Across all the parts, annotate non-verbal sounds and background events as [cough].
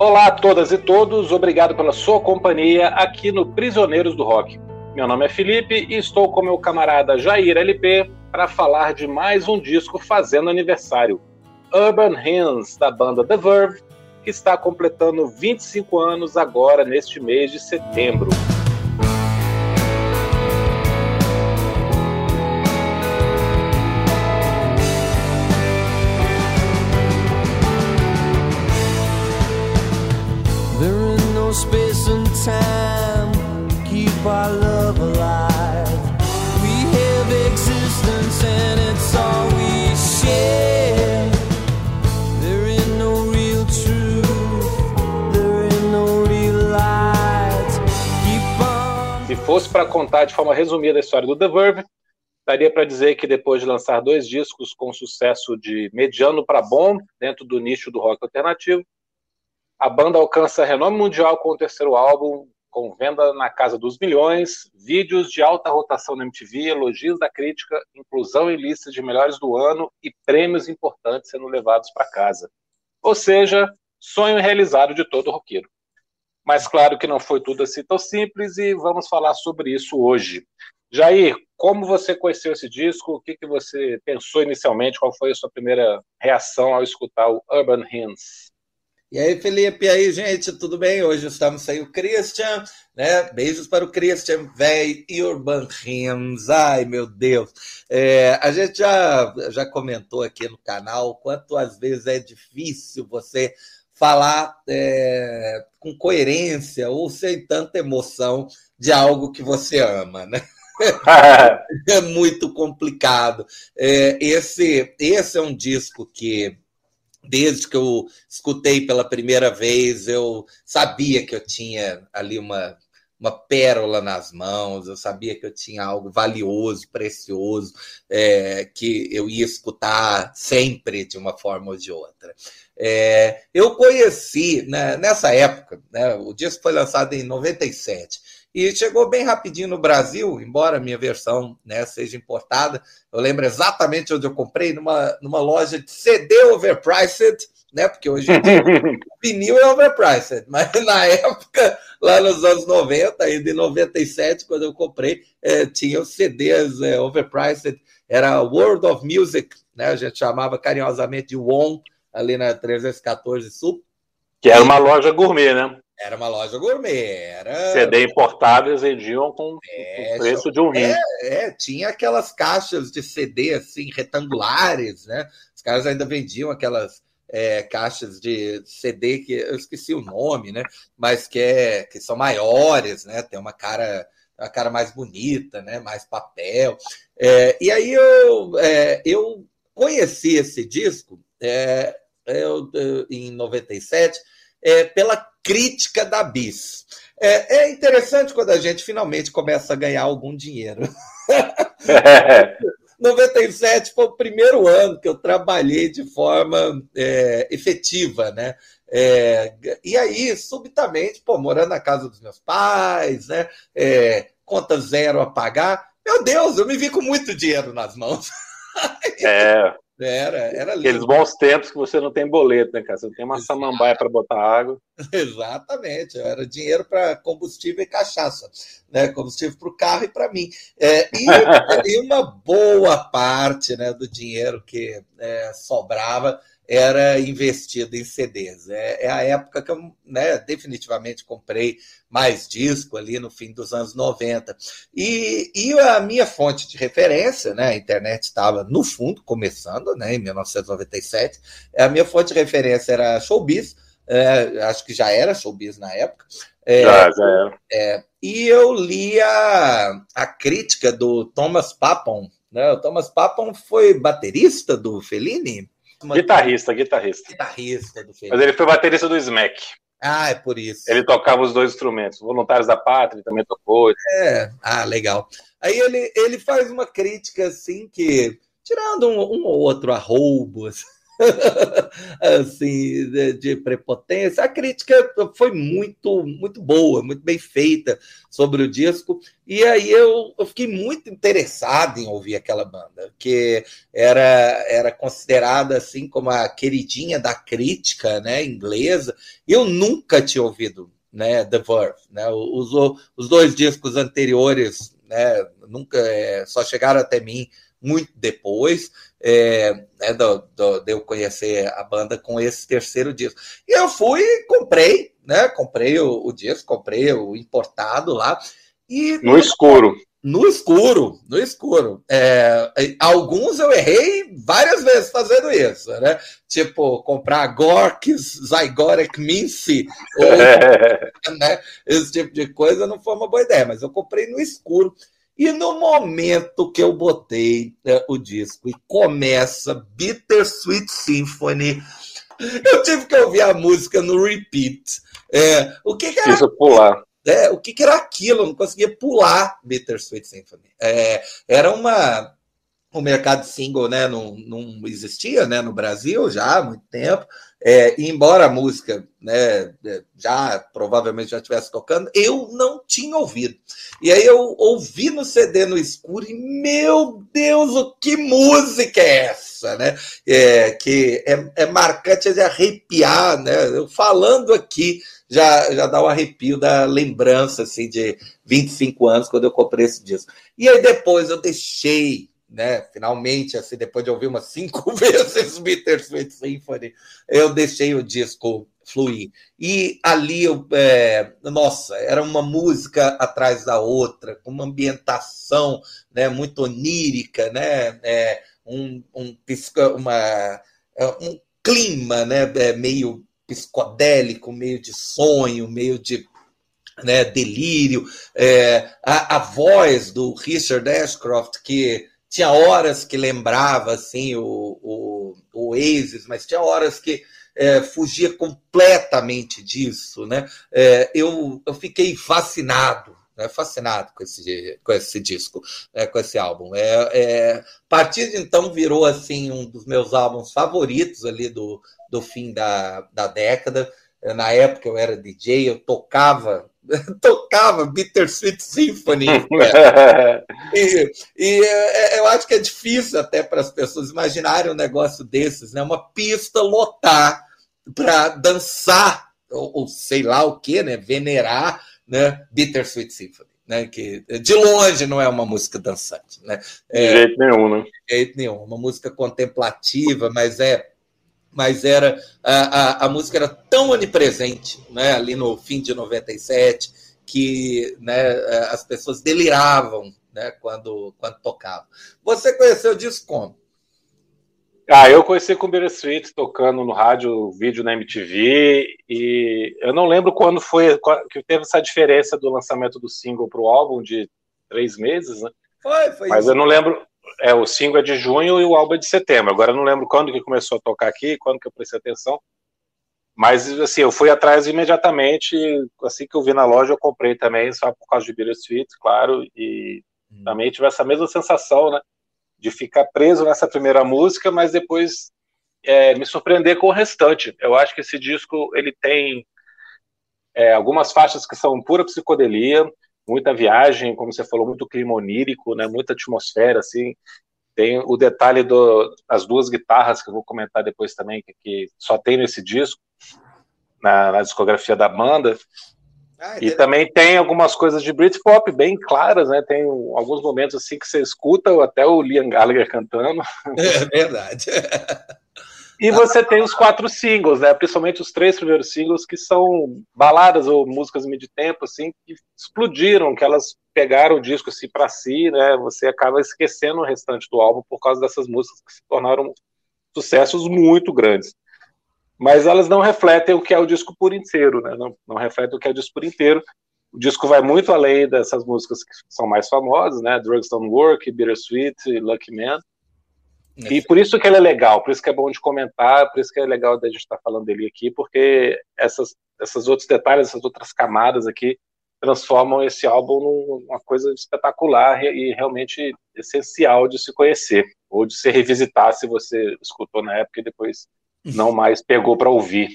Olá a todas e todos, obrigado pela sua companhia aqui no Prisioneiros do Rock. Meu nome é Felipe e estou com meu camarada Jair LP para falar de mais um disco fazendo aniversário. Urban Hymns, da banda The Verve, que está completando 25 anos agora neste mês de setembro. Fosse para contar de forma resumida a história do The Verve, daria para dizer que depois de lançar dois discos com sucesso de mediano para bom dentro do nicho do rock alternativo, a banda alcança renome mundial com o terceiro álbum, com venda na casa dos milhões, vídeos de alta rotação na MTV, elogios da crítica, inclusão em listas de melhores do ano e prêmios importantes sendo levados para casa. Ou seja, sonho realizado de todo roqueiro. Mas claro que não foi tudo assim tão simples e vamos falar sobre isso hoje. Jair, como você conheceu esse disco? O que, que você pensou inicialmente? Qual foi a sua primeira reação ao escutar o Urban Hymns? E aí, Felipe, e aí, gente, tudo bem? Hoje estamos sem o Christian, né? Beijos para o Christian, velho, e Urban Hymns. Ai, meu Deus. É, a gente já, já comentou aqui no canal quanto às vezes é difícil você falar é, com coerência ou sem tanta emoção de algo que você ama, né? [laughs] é muito complicado. É, esse, esse é um disco que, desde que eu escutei pela primeira vez, eu sabia que eu tinha ali uma, uma pérola nas mãos, eu sabia que eu tinha algo valioso, precioso, é, que eu ia escutar sempre de uma forma ou de outra. É, eu conheci, né, nessa época, né, o disco foi lançado em 97, e chegou bem rapidinho no Brasil, embora a minha versão né, seja importada. Eu lembro exatamente onde eu comprei, numa, numa loja de CD overpriced, né? Porque hoje em dia [laughs] vinil é overpriced, mas [laughs] na época, lá nos anos 90, ainda em 97, quando eu comprei, é, tinha os CDs é, overpriced, era World of Music, né? A gente chamava carinhosamente de WON, ali na 314 Sul. Que era uma loja gourmet, né? Era uma loja gourmet. Era... CD importáveis vendiam com é, o preço de um rim. É, é, tinha aquelas caixas de CD assim, retangulares, né? Os caras ainda vendiam aquelas é, caixas de CD que eu esqueci o nome, né? Mas que, é, que são maiores, né? Tem uma cara uma cara mais bonita, né? Mais papel. É, e aí eu, é, eu conheci esse disco é, eu, em 97 é, pela crítica da Bis. É, é, interessante quando a gente finalmente começa a ganhar algum dinheiro. [laughs] 97 foi o primeiro ano que eu trabalhei de forma é, efetiva, né? É, e aí, subitamente, pô, morando na casa dos meus pais, né? É, conta zero a pagar. Meu Deus, eu me vi com muito dinheiro nas mãos. [laughs] É. Era, era lindo. Aqueles bons tempos que você não tem boleto, né, cara? Você tem uma Exato. samambaia para botar água. [laughs] Exatamente, era dinheiro para combustível e cachaça, né? Combustível para o carro e para mim. É, e, [laughs] e, uma boa parte né, do dinheiro que é, sobrava era investido em CDs. É, é a época que eu né, definitivamente comprei mais disco ali no fim dos anos 90. E, e a minha fonte de referência, né, a internet estava no fundo, começando, né, em 1997, a minha fonte de referência era Showbiz, é, acho que já era Showbiz na época. É, já, já era. É, e eu li a, a crítica do Thomas Papon. Né? O Thomas Papon foi baterista do Fellini, Guitarrista, guitarrista. Guitarrista do Mas ele foi baterista do Smack. Ah, é por isso. Ele tocava os dois instrumentos. Voluntários da Pátria também tocou. É, ah, legal. Aí ele, ele faz uma crítica assim que, tirando um, um ou outro arrobo, assim, [laughs] de, de, prepotência. A crítica foi muito, muito boa, muito bem feita sobre o disco. E aí eu, eu fiquei muito interessado em ouvir aquela banda, que era, era considerada assim como a queridinha da crítica né, inglesa. Eu nunca tinha ouvido né, The Verve. Né? Os, os dois discos anteriores né, nunca é, só chegaram até mim muito depois é, né, do, do, de eu conhecer a banda com esse terceiro disco. E eu fui comprei, né? Comprei o, o disco, comprei o importado lá. E no escuro. No escuro, no escuro. É, alguns eu errei várias vezes fazendo isso, né? Tipo, comprar Gorks, Zygotic Mince, ou, [laughs] né? esse tipo de coisa não foi uma boa ideia, mas eu comprei no escuro. E no momento que eu botei é, o disco e começa Bittersweet Symphony, eu tive que ouvir a música no repeat. É, o que, que era? Preciso pular. É, o que, que, era aquilo? Eu não conseguia pular Bittersweet Symphony. É, era uma. O mercado single né, não, não existia né, no Brasil já há muito tempo. É, embora a música né, é, já provavelmente já estivesse tocando, eu não tinha ouvido. E aí eu ouvi no CD no escuro e, meu Deus, o que música é essa? Né? É, que é, é marcante de arrepiar, né? Eu falando aqui já, já dá o um arrepio da lembrança assim, de 25 anos, quando eu comprei esse disco. E aí depois eu deixei né? Finalmente, assim, depois de ouvir umas cinco [laughs] vezes Bittersweet Symphony, eu deixei o disco fluir. E ali, eu, é, nossa, era uma música atrás da outra, com uma ambientação né, muito onírica, né? É, um, um, uma, é, um clima né, é, meio psicodélico, meio de sonho, meio de né, delírio. É, a, a voz do Richard Ashcroft, que tinha horas que lembrava assim o, o, o Oasis, mas tinha horas que é, fugia completamente disso, né? É, eu, eu fiquei fascinado, né? fascinado com esse, com esse disco, né? com esse álbum. É, é, a partir de então virou assim um dos meus álbuns favoritos ali do, do fim da, da década. Na época eu era DJ, eu tocava [laughs] tocava Bittersweet Symphony. [laughs] e, e é, eu acho que é difícil até para as pessoas imaginarem um negócio desses, né? Uma pista lotar para dançar, ou, ou, sei lá o que, né? Venerar né? Bittersweet Symphony. Né, que de longe não é uma música dançante, né? É, de jeito nenhum, né? De jeito nenhum, uma música contemplativa, mas é mas era a, a, a, música era tão onipresente né, ali no fim de 97 que né, as pessoas deliravam né, quando, quando tocavam. Você conheceu disso como? Ah, eu conheci com o Bittersweet tocando no rádio, vídeo na MTV, e eu não lembro quando foi que teve essa diferença do lançamento do single para o álbum de três meses, né? Foi, foi. Mas isso. eu não lembro, é, o single é de junho e o álbum é de setembro. Agora eu não lembro quando que começou a tocar aqui, quando que eu prestei atenção. Mas, assim, eu fui atrás imediatamente, assim que eu vi na loja, eu comprei também, só por causa de Bittersweet, claro, e hum. também tive essa mesma sensação, né, de ficar preso nessa primeira música, mas depois é, me surpreender com o restante. Eu acho que esse disco, ele tem é, algumas faixas que são pura psicodelia, muita viagem, como você falou, muito clima onírico, né, muita atmosfera, assim. Tem o detalhe das duas guitarras, que eu vou comentar depois também, que, que só tem nesse disco, na, na discografia da banda. Ah, e também tem algumas coisas de Britpop bem claras, né? Tem alguns momentos assim que você escuta até o Liam Gallagher cantando. [laughs] É verdade. [laughs] E você tem os quatro singles, né? Principalmente os três primeiros singles que são baladas ou músicas de tempo, assim, que explodiram, que elas pegaram o disco assim para si, né? Você acaba esquecendo o restante do álbum por causa dessas músicas que se tornaram sucessos muito grandes. Mas elas não refletem o que é o disco por inteiro, né? Não, não refletem o que é o disco por inteiro. O disco vai muito além dessas músicas que são mais famosas, né? Drugs Don't Work, Bittersweet, Lucky Man e por isso que ele é legal, por isso que é bom de comentar, por isso que é legal da gente estar falando dele aqui, porque essas, essas outros detalhes, essas outras camadas aqui transformam esse álbum numa coisa espetacular e realmente essencial de se conhecer. ou de se revisitar se você escutou na época e depois não mais pegou para ouvir.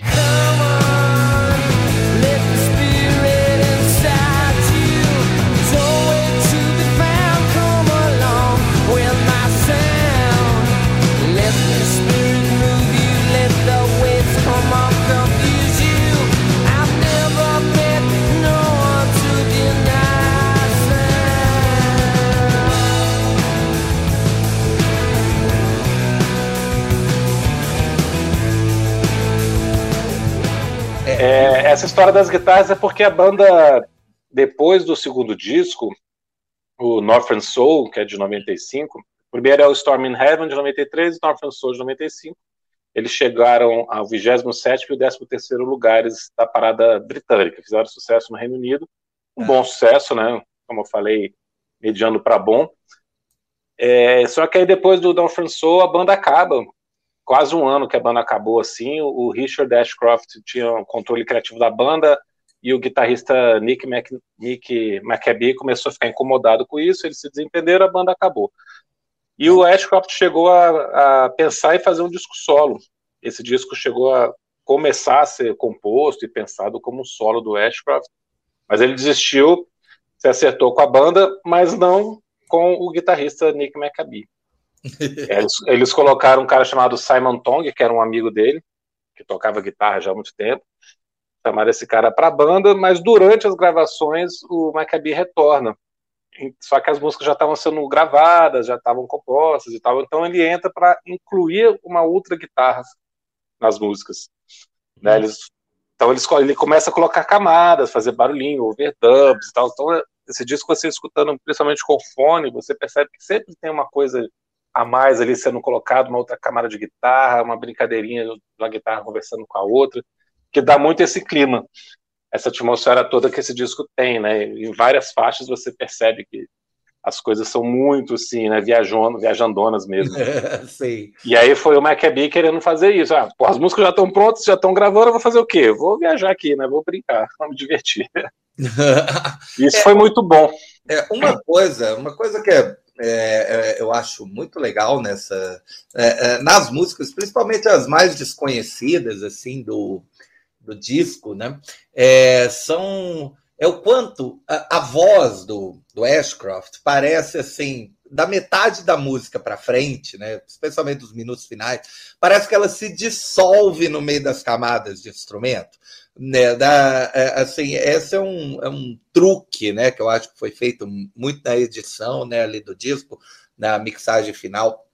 É, essa história das guitarras é porque a banda, depois do segundo disco, o Northern Soul, que é de 95, o primeiro é o Storm in Heaven, de 93, e o Northern Soul, de 95, eles chegaram ao 27 e o 13 lugares da parada britânica, fizeram sucesso no Reino Unido, um é. bom sucesso, né, como eu falei, mediano para bom, é, só que aí depois do Northern Soul a banda acaba, quase um ano que a banda acabou assim. O Richard Ashcroft tinha o controle criativo da banda e o guitarrista Nick, Mac, Nick McAbee começou a ficar incomodado com isso. Eles se desentenderam, a banda acabou. E o Ashcroft chegou a, a pensar em fazer um disco solo. Esse disco chegou a começar a ser composto e pensado como um solo do Ashcroft, mas ele desistiu, se acertou com a banda, mas não com o guitarrista Nick McAbee. Eles, eles, colocaram um cara chamado Simon Tong, que era um amigo dele, que tocava guitarra já há muito tempo. Chamaram esse cara para a banda, mas durante as gravações o Maccabi retorna. Só que as músicas já estavam sendo gravadas, já estavam compostas e tal. Então ele entra para incluir uma outra guitarra nas músicas. Né? Uhum. Eles, então ele, ele começa a colocar camadas, fazer barulhinho, overdubs e tal. Então esse disco você escutando principalmente com fone, você percebe que sempre tem uma coisa a mais ali sendo colocado, uma outra camada de guitarra, uma brincadeirinha de uma guitarra conversando com a outra, que dá muito esse clima, essa atmosfera toda que esse disco tem, né? Em várias faixas você percebe que as coisas são muito assim, né, viajando, viajandonas mesmo. [laughs] Sim. E aí foi o Maccabi querendo fazer isso. Ah, pô, as músicas já estão prontas, já estão gravando, eu vou fazer o quê? vou viajar aqui, né? Vou brincar, [laughs] vou me divertir. [laughs] isso é, foi muito bom. É, uma coisa, uma coisa que é é, é, eu acho muito legal nessa é, é, nas músicas, principalmente as mais desconhecidas assim do, do disco, né? É, são é o quanto a, a, voz do, do Ashcroft parece assim da metade da música para frente, né? Especialmente dos minutos finais, parece que ela se dissolve no meio das camadas de instrumento né, da, é, assim, esse é um, é um truque, né, que eu acho que foi feito muito na edição, né, ali do disco, na mixagem final,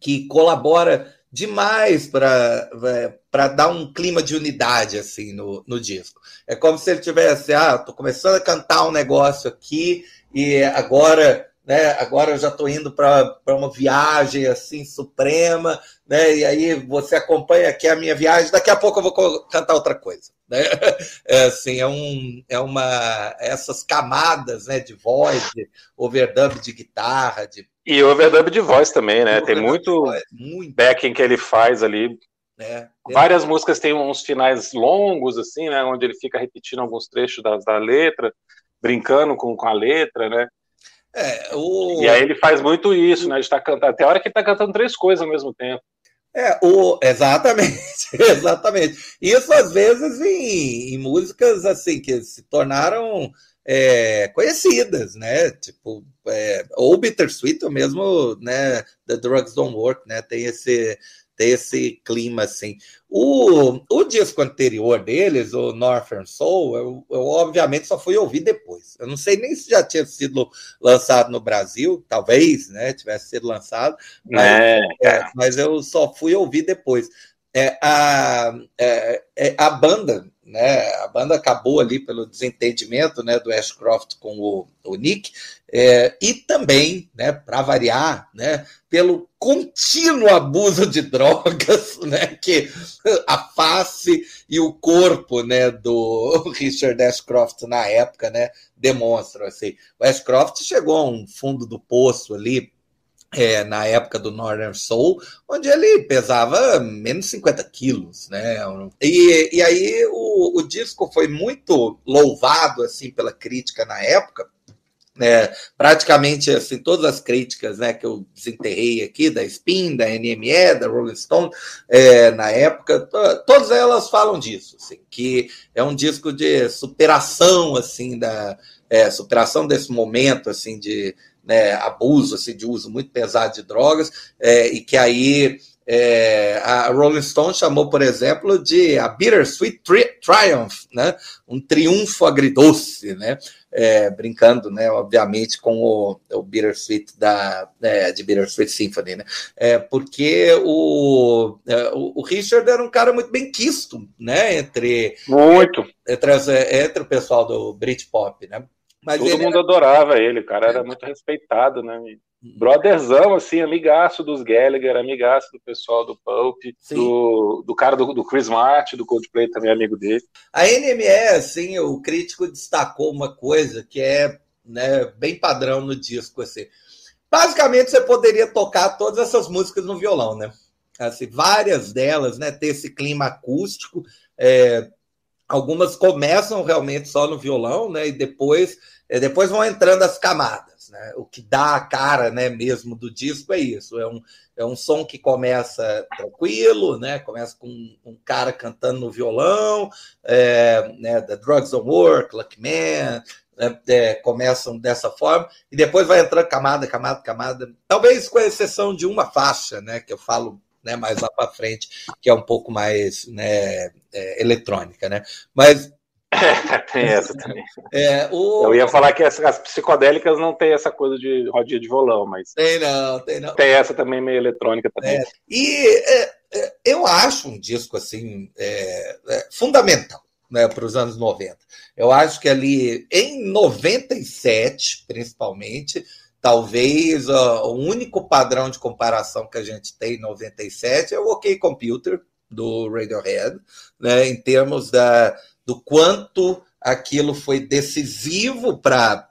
que colabora demais para para dar um clima de unidade assim no, no disco. É como se ele tivesse, ah, tô começando a cantar um negócio aqui e agora né? Agora eu já estou indo para uma viagem assim suprema, né? E aí você acompanha aqui a minha viagem. Daqui a pouco eu vou cantar outra coisa, né? [laughs] É assim, é um, é uma essas camadas, né? De voz, de overdub de guitarra, de e overdub de voz também, né? Tem muito, muito backing que ele faz ali. É, Várias músicas têm uns finais longos, assim, né? Onde ele fica repetindo alguns trechos da, da letra, brincando com, com a letra, né? É, o... E aí ele faz muito isso, né? Ele está cantando. Até a hora que ele está cantando três coisas ao mesmo tempo. É, o, exatamente, [laughs] exatamente. Isso às vezes em, em músicas assim que se tornaram é, conhecidas, né? Tipo, é, ou Bittersweet, ou mesmo, né? The Drugs Don't Work, né? Tem esse ter esse clima assim. O, o disco anterior deles, o Northern Soul, eu, eu, obviamente só fui ouvir depois. Eu não sei nem se já tinha sido lançado no Brasil, talvez, né, tivesse sido lançado, mas, é, é, mas eu só fui ouvir depois. É, a, é, é, a banda, né, a banda acabou ali pelo desentendimento né, do Ashcroft com o, o Nick, é, e também, né, para variar, né, pelo contínuo abuso de drogas, [laughs] né, que a face e o corpo, né, do [laughs] Richard Ashcroft na época, né, demonstram assim. O Ashcroft chegou a um fundo do poço ali é, na época do Northern Soul, onde ele pesava menos 50 quilos, né? E, e aí o, o disco foi muito louvado assim pela crítica na época, é, praticamente assim, todas as críticas né, que eu desenterrei aqui, da Spin, da NME, da Rolling Stone, é, na época, todas elas falam disso, assim, que é um disco de superação assim da é, superação desse momento assim de né, abuso, assim, de uso muito pesado de drogas, é, e que aí é, a Rolling Stone chamou, por exemplo, de a Bittersweet tri Triumph, né? um triunfo agridoce, né? É, brincando, né, obviamente, com o, o Bittersweet da, é, de Bittersweet Symphony, né? É, porque o, é, o, o, Richard era um cara muito bem quisto, né, entre muito entre, entre o pessoal do Britpop, né? Mas Todo mundo era... adorava ele, o cara era [laughs] muito respeitado, né? brotherzão, assim, amigaço dos Gallagher, amigaço do pessoal do Pulp, do, do cara do, do, Chris Martin, do Coldplay, também amigo dele. A NME, assim, o crítico destacou uma coisa que é né, bem padrão no disco, assim. Basicamente, você poderia tocar todas essas músicas no violão, né? Assim, várias delas, né, ter esse clima acústico, é, algumas começam realmente só no violão, né, e depois, é, depois vão entrando as camadas. Né? O que dá a cara né, mesmo do disco é isso. É um, é um som que começa tranquilo, né? começa com um cara cantando no violão, é, né, The Drugs Don't Work, Lucky Man, né, é, começam dessa forma, e depois vai entrando camada, camada, camada. Talvez com exceção de uma faixa, né, que eu falo né, mais lá para frente, que é um pouco mais né, é, eletrônica. Né? Mas [laughs] tem essa também. É, o... Eu ia falar que as, as, psicodélicas não tem essa coisa de rodinha de violão, mas. Tem não, tem não. Tem essa também meio eletrônica também. É, e é, é eu acho um disco assim é, fundamental né, para os anos 90. Eu acho que ali em 97, principalmente, talvez uh, o único padrão de comparação que a gente tem em 97 é o OK Computer do Radiohead, né, em termos da do quanto aquilo foi decisivo para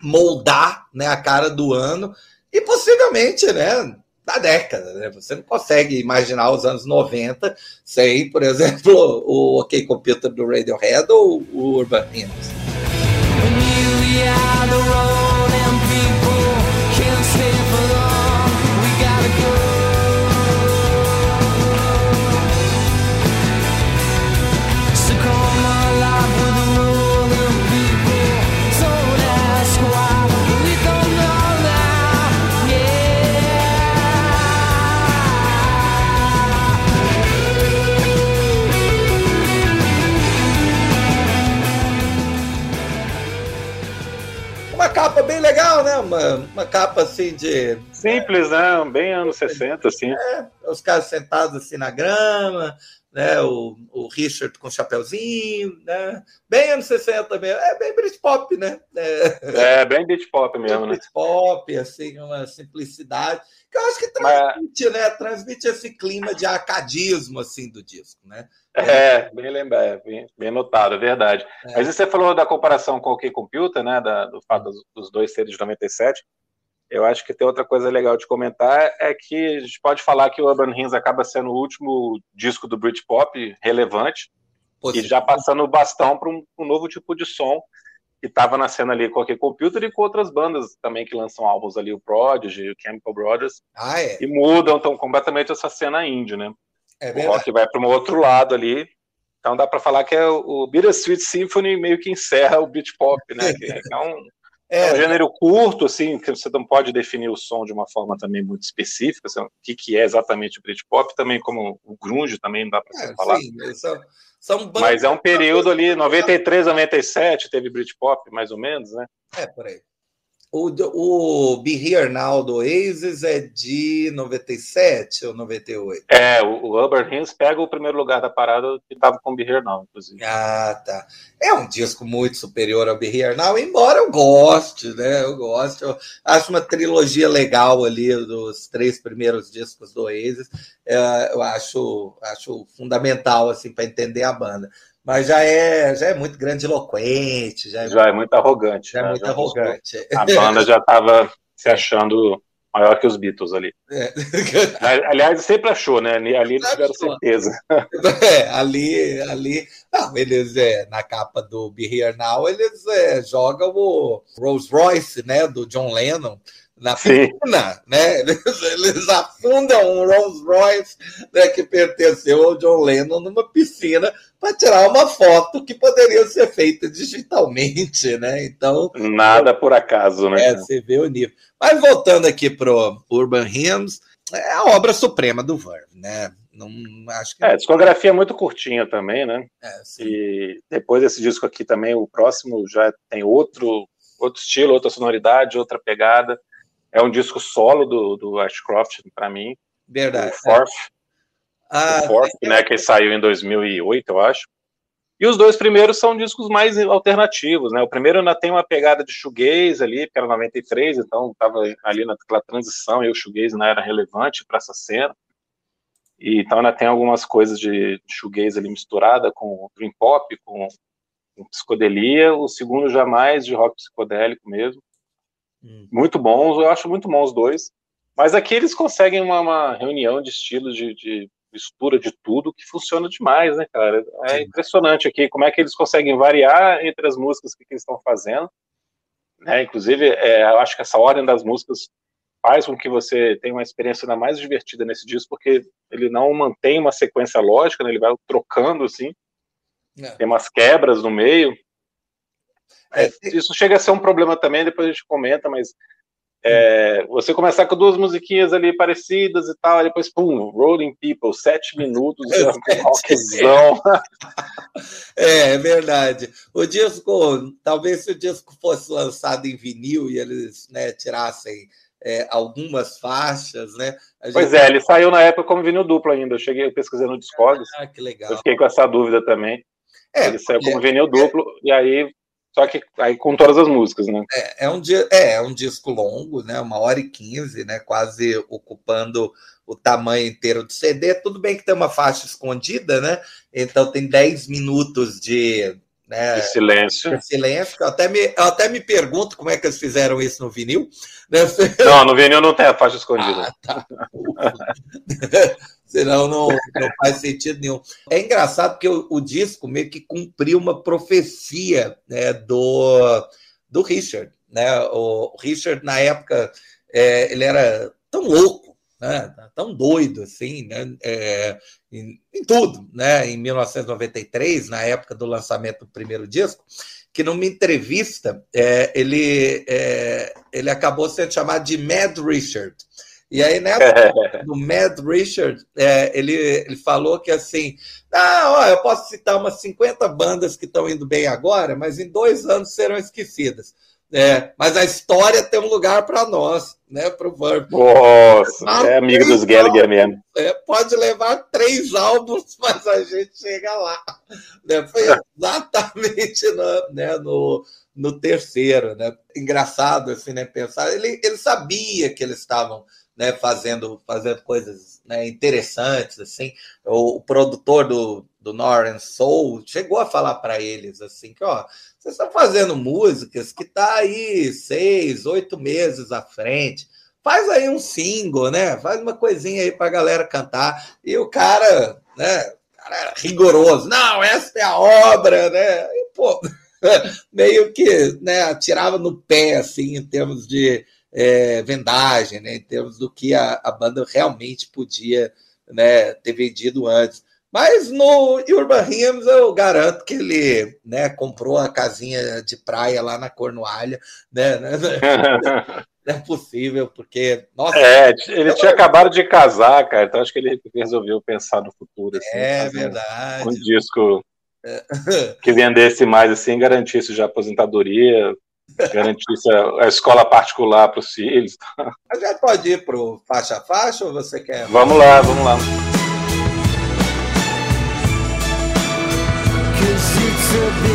moldar né, a cara do ano e possivelmente né, da década. Né? Você não consegue imaginar os anos 90 sem, por exemplo, o OK Computer do Radiohead ou o Urban Hymns. Bem legal, né? Uma, uma capa assim de. Simples, né? Bem anos 60, assim. É, os caras sentados assim na grama, né? O, o Richard com o chapeuzinho, né? Bem anos 60 mesmo. É bem Britpop, né? É, é bem Britpop mesmo, né? Britpop, assim, uma simplicidade. Que eu acho que transmite, Mas... né? Transmite esse clima de acadismo, assim, do disco, né? É, bem lembrado, bem, bem notado, é verdade. É. Mas você falou da comparação com o Key Computer, né? Da, do fato dos, dos dois seres de 97. Eu acho que tem outra coisa legal de comentar é que a gente pode falar que o Urban Hymns acaba sendo o último disco do Britpop relevante e já passando o bastão para um, um, novo tipo de som que estava nascendo ali com o Computer e com outras bandas também que lançam álbuns ali, o Prodigy, o Chemical Brothers, ah, é. e mudam então completamente essa cena indie, né? É o rock vai para um outro lado ali. Então dá para falar que é o Bittersweet Symphony meio que encerra o beat pop, né? [laughs] Que é um, é, é um gênero curto, assim, que você não pode definir o som de uma forma também muito específica, assim, o que, que é exatamente o Britpop, também como o grunge também dá para é, falar. Sim, são, são Mas é um período ali, 93, 97, teve Britpop, mais ou menos, né? É, por aí. O, o Be Here Now do Oasis é de 97 ou 98? É, o, o Urban Hymns pega o primeiro lugar da parada que estava com Be Here Now, inclusive. Ah, tá. É um disco muito superior ao Be Here Now, embora eu goste, né? Eu gosto. Eu acho uma trilogia legal ali dos três primeiros discos do Oasis. É, eu acho, acho fundamental assim para entender a banda mas já é, já é muito grandiloquente. Já é, já é muito arrogante. Já é né? é muito já arrogante. A banda já estava se achando maior que os Beatles ali. É. [laughs] Aliás, sempre achou, né? Ali eles tiveram certeza. [laughs] É, ali, ali. Não, eles, é, na capa do Be Here Now, eles é, jogam o Rolls Royce, né? Do John Lennon na piscina, né? Eles, eles, afundam um Rolls Royce né, que pertenceu ao John Lennon numa piscina para tirar uma foto que poderia ser feita digitalmente, né? Então nada por acaso, né? É, você vê o nível. Mas voltando aqui pro Urban Hymns, é a obra suprema do Verve, né? Não acho que é, a discografia é muito curtinha também, né? É, e depois desse disco aqui também, o próximo já tem outro outro estilo, outra sonoridade, outra pegada. É um disco solo do, do Ashcroft, para mim. Verdade. O Fourth. É. Ah, o Fourth, é... né, que saiu em 2008, eu acho. E os dois primeiros são discos mais alternativos, né? O primeiro ainda tem uma pegada de shoegaze ali, que era 93, então estava ali naquela transição e o shoegaze não era relevante para essa cena. E, então ainda tem algumas coisas de shoegaze ali misturada com dream pop, com, com psicodelia. O segundo já mais de rock psicodélico mesmo. Hum. Muito bons, eu acho muito bons os dois. Mas aqui eles conseguem uma, uma reunião de estilos de, de, mistura de tudo que funciona demais, né, cara? É Sim. impressionante aqui como é que eles conseguem variar entre as músicas que, que eles estão fazendo. Né? Inclusive, é, eu acho que essa ordem das músicas faz com que você tenha uma experiência ainda mais divertida nesse disco, porque ele não mantém uma sequência lógica, né? ele vai trocando assim. É. Tem umas quebras no meio. É, isso chega a ser um problema também, depois a gente comenta, mas é, você começar com duas musiquinhas ali parecidas e tal, e depois, pum, Rolling People, sete minutos, é, rockzão. [laughs] É, é verdade. O disco, talvez se o disco fosse lançado em vinil e eles né, tirassem é, algumas faixas, né? Gente... Pois é, ele saiu na época como vinil duplo ainda. Eu cheguei pesquisando no Discord. Ah, que legal. Eu fiquei com essa dúvida também. É, ele saiu como vinil duplo, e aí só que aí com todas as músicas, né? É, é, um, é, é um disco longo, né? Uma hora e quinze, né? Quase ocupando o tamanho inteiro do CD. Tudo bem que tem uma faixa escondida, né? Então tem 10 minutos de, né, de silêncio. De silêncio. Eu até, me, eu até me pergunto como é que eles fizeram isso no vinil. Né? Não, no vinil não tem a faixa escondida. Ah, tá. [laughs] senão não, não faz sentido nenhum. É engraçado porque o, o disco meio que cumpriu uma profecia né, do, do Richard. Né? O Richard, na época, é, ele era tão louco, né? tão doido assim, né? É, em, em, tudo, né? Em 1993, na época do lançamento do primeiro disco, que numa entrevista é, ele, é, ele acabou sendo chamado de Mad Richard. E aí, né, [laughs] do Mad Richard, é, ele, ele falou que assim, ah, ó, eu posso citar umas 50 bandas que estão indo bem agora, mas em dois anos serão esquecidas. É, mas a história tem um lugar para nós, né? Para o Verb. Nossa, é amigo dos Gallagher mesmo. É, pode levar três álbuns, [laughs] mas a gente chega lá. Né? Foi exatamente no, né, no, no terceiro, né? Engraçado assim, né? Pensar, ele, ele sabia que eles estavam né, fazendo, fazendo coisas né, interessantes, assim. O, o, produtor do, do Northern Soul chegou a falar para eles assim que, ó, vocês estão fazendo músicas que tá aí seis, oito meses à frente. Faz aí um single, né? Faz uma coisinha aí para a galera cantar. E o cara, né? Rigoroso. Não, essa é a obra, né? E, pô, [laughs] meio que né, atirava no pé, assim, em termos de é, vendagem, né, em termos do que a, a banda realmente podia né, ter vendido antes. Mas no Urban Hymns eu garanto que ele né, comprou a casinha de praia lá na Cornualha. Né, [laughs] né, não é possível, porque. Nossa, é, ele eu... tinha acabado de casar, cara, então acho que ele resolveu pensar no futuro. Assim, é verdade. Um, disco é. que vendesse mais assim, garantisse já aposentadoria, garantisse é, a, escola particular para os filhos. [laughs] A gente pode ir para o faixa a faixa ou você quer? Vamos lá, vamos lá. Cause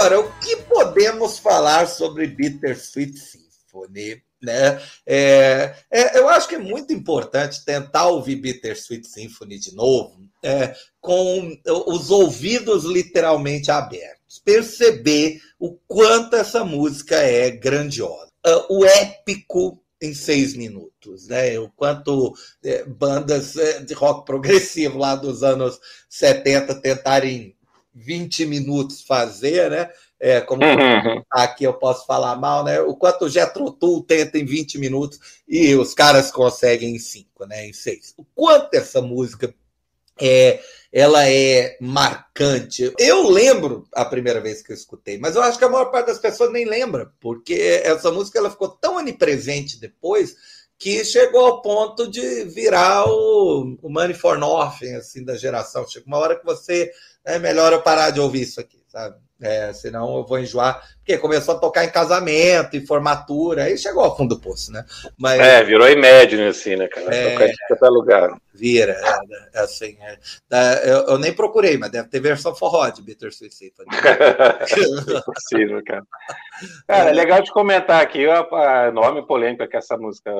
Agora, o que podemos falar sobre Bittersweet Symphony? Né? É, é, eu acho que é muito importante tentar ouvir Bittersweet Symphony de novo, é, com os ouvidos literalmente abertos, perceber o quanto essa música é grandiosa. Uh, o épico em seis minutos, né? O quanto é, bandas é, de rock progressivo lá dos anos 70 tentarem 20 minutos fazer, né? É, como uhum. aqui eu posso falar mal, né? O quanto o Jethro Tull tenta em 20 minutos e os caras conseguem em 5, né? Em 6. O quanto essa música é, ela é marcante. Eu lembro a primeira vez que eu escutei, mas eu acho que a maior parte das pessoas nem lembra, porque essa música ela ficou tão onipresente depois que chegou ao ponto de virar o, o Money for Nothing, assim, da geração. Chega uma hora que você é melhor eu parar de ouvir isso aqui, sabe? É, senão eu vou enjoar. Porque começou a tocar em casamento, em formatura, aí chegou ao fundo do poço, né? Mas, é, virou Imagine, assim, né, cara? É, tocar em qualquer lugar. Vira, é, é assim. É, eu, eu, nem procurei, mas deve ter versão forró de Bittersweet Symphony. [laughs] é possível, cara. Cara, é legal de comentar aqui a, a enorme polêmica que essa música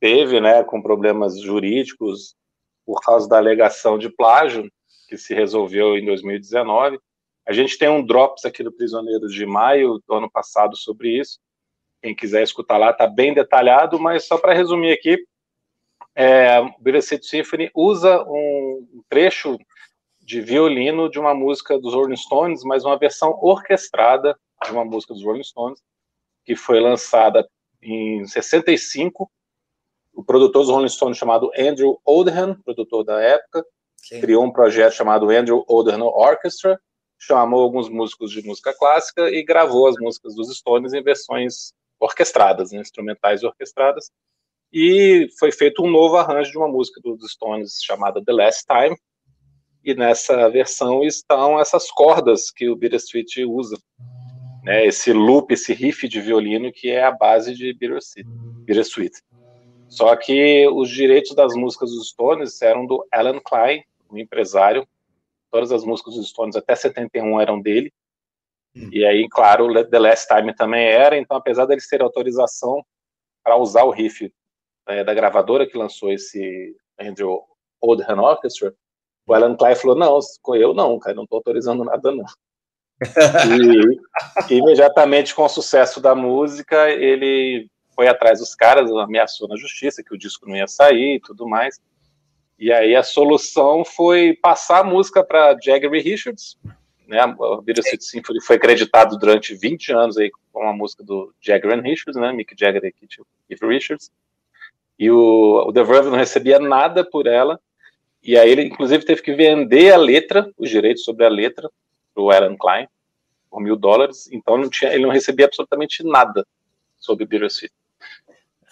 teve, né, com problemas jurídicos por causa da alegação de plágio que se resolveu em 2019. A gente tem um Drops aqui do Prisioneiro de maio do ano passado sobre isso. Quem quiser escutar lá, está bem detalhado, mas só para resumir aqui, é, o Bittersweet Symphony usa um trecho de violino de uma música dos Rolling Stones, mas uma versão orquestrada de uma música dos Rolling Stones, que foi lançada em 65. O produtor dos Rolling Stones, chamado Andrew Oldham, produtor da época, Sim. criou um projeto chamado Andrew Oldham Orchestra, chamou alguns músicos de música clássica e gravou as músicas dos Stones em versões orquestradas, né, instrumentais orquestradas. E foi feito um novo arranjo de uma música dos Stones chamada The Last Time. E nessa versão estão essas cordas que o Bittersweet usa, né, esse loop, esse riff de violino que é a base de. Bittersweet. Só que os direitos das músicas dos Stones eram do Alan Klein, um empresário. Todas as músicas dos Stones até 71 eram dele. Hum. E aí, claro, The Last Time também era. Então, apesar deles terem autorização para usar o riff é, da gravadora que lançou esse Andrew Oldham Orchestra, o Alan Klein falou: Não, eu não, cara, não estou autorizando nada, não. [laughs] e imediatamente com o sucesso da música, ele foi atrás dos caras, ameaçou na justiça que o disco não ia sair e tudo mais. E aí a solução foi passar a música para Jagger Richards. Né? A Bittersweet Symphony foi acreditado durante 20 anos aí com a música do Jagger and Richards, né? Mick Jagger e Keith Richards. E o, o The Verve não recebia nada por ela. E aí ele, inclusive, teve que vender a letra, os direitos sobre a letra, para o Alan Klein, por mil dólares. Então não tinha, ele não recebia absolutamente nada sobre Bittersweet.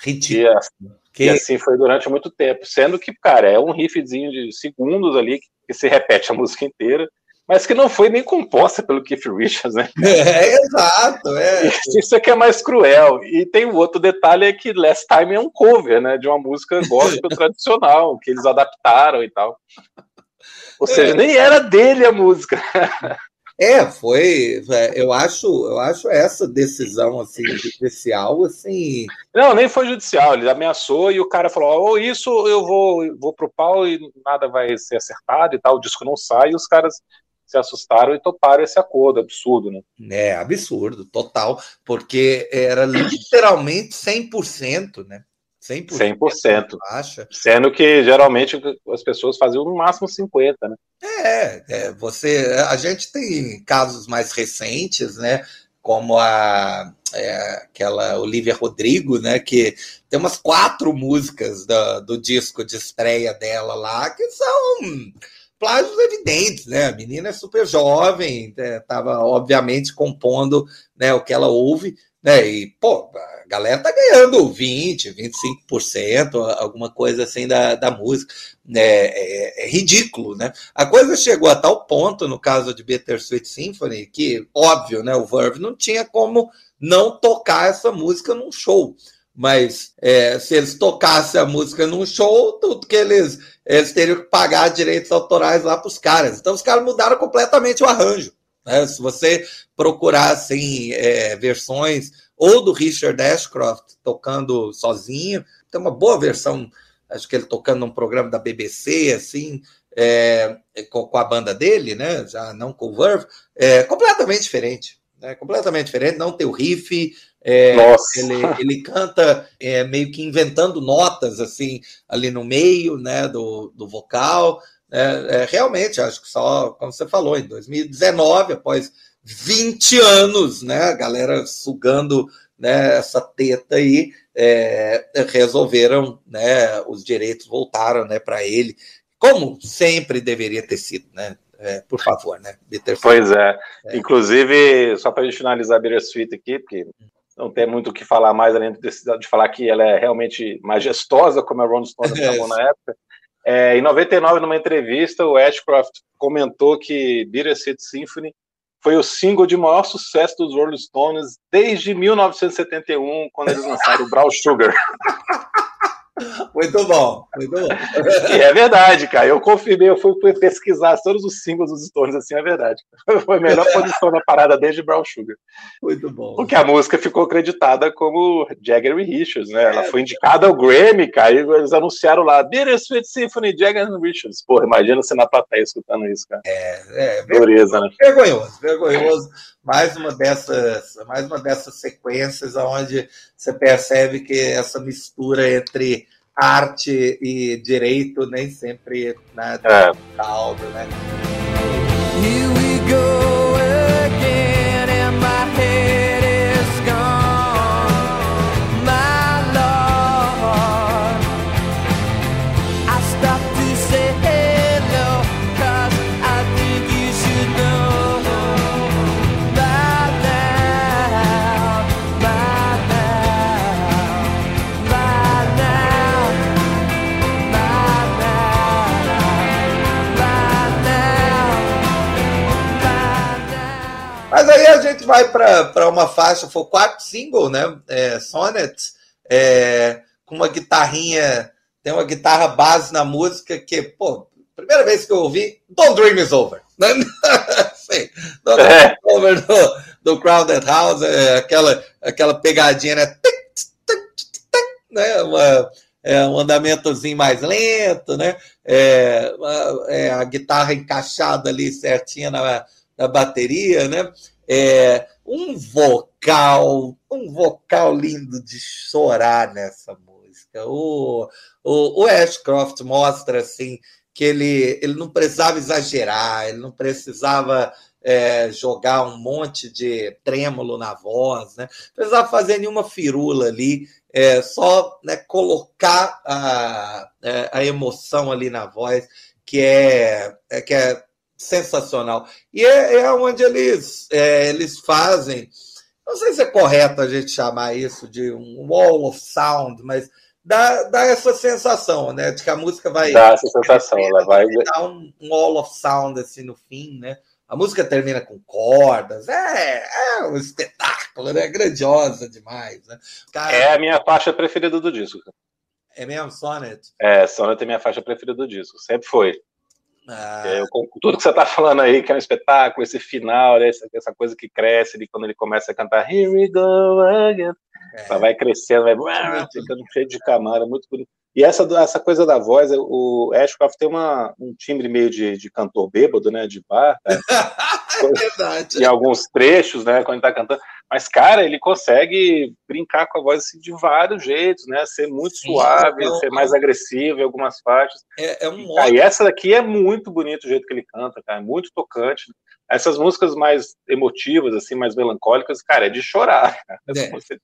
Ridículo. E, assim, que... e assim foi durante muito tempo. Sendo que, cara, é um riffzinho de segundos ali que, que se repete a [laughs] música inteira mas que não foi nem composta pelo Keith Richards, né? [laughs] É, exato, é. [laughs] Isso é que é mais cruel. E tem o um outro detalhe é que Last Time é um cover, né, de uma música gospel tradicional, que eles adaptaram e tal. Ou seja, é. nem era dele a música. É, foi. É, eu acho, eu acho essa decisão assim judicial assim. Não, nem foi judicial. Ele ameaçou e o cara falou: ou oh, isso eu vou, vou pro pau e nada vai ser acertado e tal. O disco não sai. E os caras se assustaram e toparam esse acordo absurdo, né? É absurdo, total, porque era literalmente 100%, né? 100%. 100%. Baixa. Sendo que geralmente as pessoas faziam no máximo 50%, né? É, é, você. A gente tem casos mais recentes, né? Como a é, aquela Olivia Rodrigo, né? Que tem umas quatro músicas do, do disco de estreia dela lá que são plágios evidentes, né? A menina é super jovem, estava é, obviamente compondo né, o que ela ouve, né? E, pô, a galera tá ganhando 20%, 25%, alguma coisa assim da, da música. Né? É, é, ridículo, né? A coisa chegou a tal ponto, no caso de Bittersweet Symphony, que, óbvio, né? O Verve não tinha como não tocar essa música num show. Mas é, se eles tocassem a música num show, tudo que eles, eles teriam que pagar direitos autorais lá para os caras. Então os caras mudaram completamente o arranjo. Né? Se você procurar assim, é, versões ou do Richard Ashcroft tocando sozinho, tem uma boa versão, acho que ele tocando num programa da BBC, assim, é, com, com, a banda dele, né? Já não com o Verve, é completamente diferente. Né? Completamente diferente, não tem o riff, é, ele, ele canta é, meio que inventando notas assim ali no meio né, do, do vocal. É, é realmente, acho que só, como você falou, em 2019, após 20 anos, né, a galera sugando né, essa teta aí, é, resolveram, né, os direitos voltaram né, para ele, como sempre deveria ter sido, né? É, por favor, né? Pois é. é. Inclusive, só para a gente finalizar a Bittersweet aqui, porque não tem muito o que falar mais além de, de falar que ela é realmente majestosa, como a Ron Stone chamou [laughs] na época. É, em 99, numa entrevista, o Ashcroft comentou que Bittersweet Symphony foi o single de maior sucesso dos Rolling Stones desde 1971, quando eles lançaram o Brown Sugar. [laughs] Muito bom, muito bom. E é verdade, cara. Eu confirmei, eu fui pesquisar todos os símbolos dos Stones, assim, é verdade. [laughs] Foi a melhor posição na parada desde Brown Sugar. Muito bom. Porque a música ficou acreditada como Jagger e Richards, né? Ela foi indicada ao Grammy, cara, e eles anunciaram lá, Bittersweet Symphony, Jagger e Richards. Porra, imagina você na plateia escutando isso, cara. É, é. Dureza, né? Vergonhoso, vergonhoso. Mais uma dessas, mais uma dessas sequências onde você percebe que essa mistura entre arte e direito nem sempre né, é. caldo, né? Here we go. Vai para uma faixa, foi o quarto single, né? É, Sonnet, é, com uma guitarrinha, tem uma guitarra base na música que, pô, primeira vez que eu ouvi, Don't Dream Is Over. [laughs] Né? Sim, Don't Dream Is Over do, do Crowded House, é, aquela, aquela pegadinha, né? né? Uma, é, um andamentozinho mais lento, né? É, é, a guitarra encaixada ali certinha na da bateria, né? É, um vocal, um vocal lindo de chorar nessa música. O, o, o Ashcroft mostra assim que ele, ele não precisava exagerar, ele não precisava é, jogar um monte de trêmulo na voz, né? Não precisava fazer nenhuma firula ali, é, só né, colocar a, é, a emoção ali na voz, que é, é que é sensacional. E é, é onde eles, é, eles fazem, não sei se é correto a gente chamar isso de um wall of sound, mas dá, dá essa sensação, né? De que a música vai. Dá essa sensação, ela vai. Dar um, um wall of sound assim no fim, né? A música termina com cordas, é, é um espetáculo, né? Grandiosa demais, né? Cara, é a minha faixa preferida do disco. É mesmo, Sonnet? É, Sonnet é minha faixa preferida do disco, sempre foi. Ah. É, tudo que você está falando aí, que é um espetáculo, esse final, né, essa, essa, coisa que cresce ali quando ele começa a cantar Here we go again. É. vai crescendo, vai ficando cheio de camada, muito bonito. E essa, essa coisa da voz, o Ashcroft tem uma, um timbre meio de, de cantor bêbado, né? De bar. Né? [laughs] [laughs] é. Em alguns trechos, né? Quando ele tá cantando. Mas, cara, ele consegue brincar com a voz assim, de vários jeitos, né? Ser muito Sim, suave, é ser mais agressivo em algumas partes. É, é um e, e essa daqui é muito bonito o jeito que ele canta, cara. É muito tocante. Essas músicas mais emotivas, assim, mais melancólicas, cara, é de chorar. [laughs] É. Você,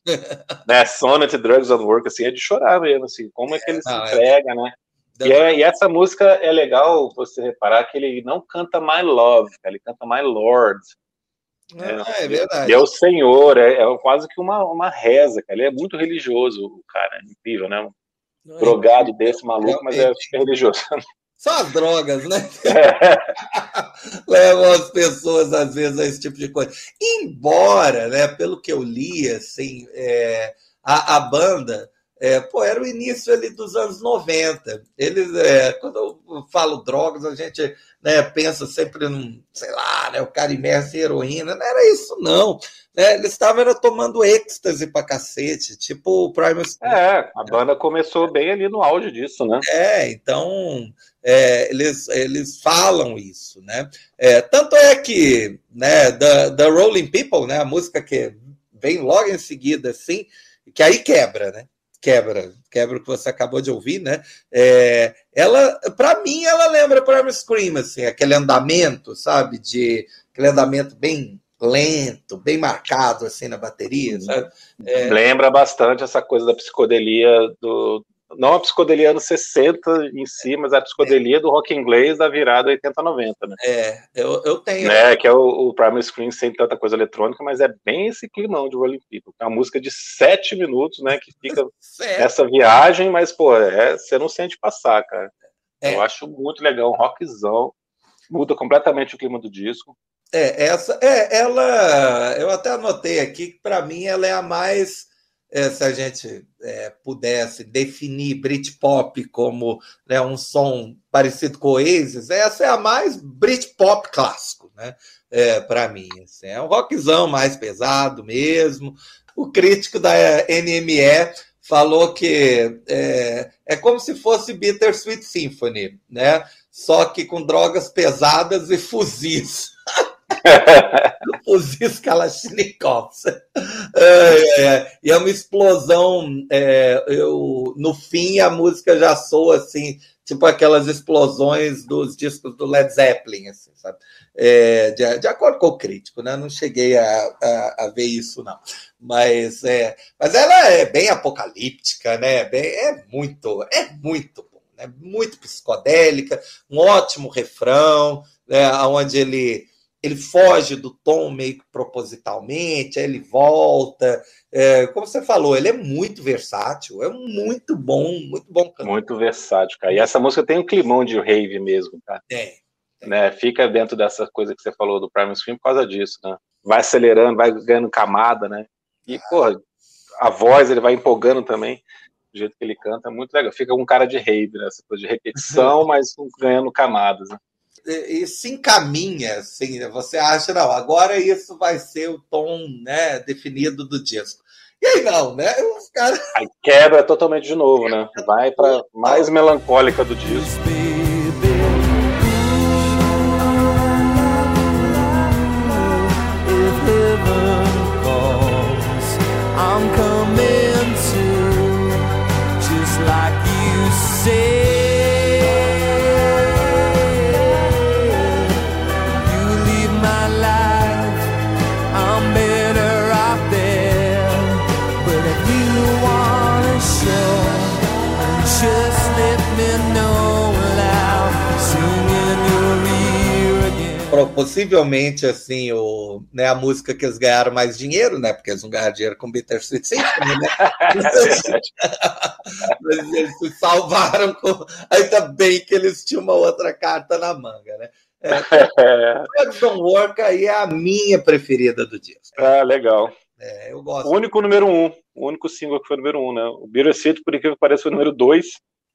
né, Sonnet, Drugs on Work, assim, é de chorar mesmo, assim, como é que ele se é. entrega, né? E, é, e, essa música é legal você reparar que ele não canta My Love, ele canta My Lord. Ah, é, é verdade. Ele é o Senhor, é, é, quase que uma, uma reza, cara. Ele é muito religioso, o cara, é incrível, né? Um não, drogado desse maluco, mas é super religioso. Só as drogas, né? É. [laughs] Levam as pessoas, às vezes, a esse tipo de coisa. Embora, né, pelo que eu li, assim, é, a, a banda é, pô, era o início ali dos anos 90. Eles, é, quando eu falo drogas, a gente né, pensa sempre num, sei lá, né, o cara imerso em heroína. Não era isso, não. Né, eles estavam tomando êxtase pra cacete, tipo o Primal É, a banda começou bem ali no auge disso, né? É, então é, eles, eles falam isso, né? É, tanto é que né, the, the Rolling People, né, a música que vem logo em seguida, assim, que aí quebra, né? Quebra, quebra o que você acabou de ouvir, né? É, ela, para mim, ela lembra Primal Scream, assim, aquele andamento, sabe? De aquele andamento bem lento, bem marcado assim na bateria, sabe? É... Lembra bastante essa coisa da psicodelia do, não a psicodelia anos 60 em si, mas a psicodelia é. do rock inglês da virada 80-90, né? É, eu, eu tenho. Né, que é o, o Primal Screen sem tanta coisa eletrônica, mas é bem esse climão de Rolling People. É uma música de sete minutos, né, que fica [laughs] essa viagem, mas, pô, é, você não sente passar, cara. É. Eu acho muito legal, um rockzão, muda completamente o clima do disco. É, essa, é, ela, eu até anotei aqui que para mim ela é a mais é, se a gente é, pudesse definir Britpop como né, um som parecido com Oasis, essa é a mais Britpop clássico, né? É, para mim, assim, é um rockzão mais pesado mesmo. O crítico da NME falou que é, é como se fosse Bittersweet Symphony, né? Só que com drogas pesadas e fuzis. [laughs] fuzis Kalashnikovs. É, é, e é uma explosão. É, eu, no fim, a música já soa assim, tipo aquelas explosões dos discos do Led Zeppelin, assim, sabe? É, de, de, acordo com o crítico, né? Não cheguei a, a, a ver isso, não. Mas, é, mas ela é bem apocalíptica, né? Bem, é muito, é muito bom, né? Muito psicodélica, um ótimo refrão, né? Onde ele ele foge do tom meio que propositalmente, aí ele volta. É, como você falou, ele é muito versátil, é muito bom, muito bom cantor. Muito versátil, cara. E essa música tem um climão de rave mesmo, cara. É. Né? Fica dentro dessa coisa que você falou do Prime Screen por causa disso, né? Vai acelerando, vai ganhando camada, né? E, porra, a voz ele vai empolgando também, do jeito que ele canta, é muito legal. Fica um cara de rave, né? Essa coisa de repetição, [laughs] mas ganhando camadas, né? E se encaminha, assim, você acha, não, agora isso vai ser o tom né, definido do disco. E aí não, né? Os cara... Aí quebra totalmente de novo, né? Vai para mais melancólica do disco. Possivelmente assim o, né, a música que eles ganharam mais dinheiro, né? Porque eles não ganharam dinheiro com Bittersweet Symphony, né? [laughs] Mas eles se salvaram com. Ainda bem que eles tinham uma outra carta na manga, né? É, [laughs] Don't Work aí é a minha preferida do disco. Ah, legal. É, eu gosto. O único número um, o único single que foi número um, né? O Bittersweet, por incrível que pareça, foi número dois.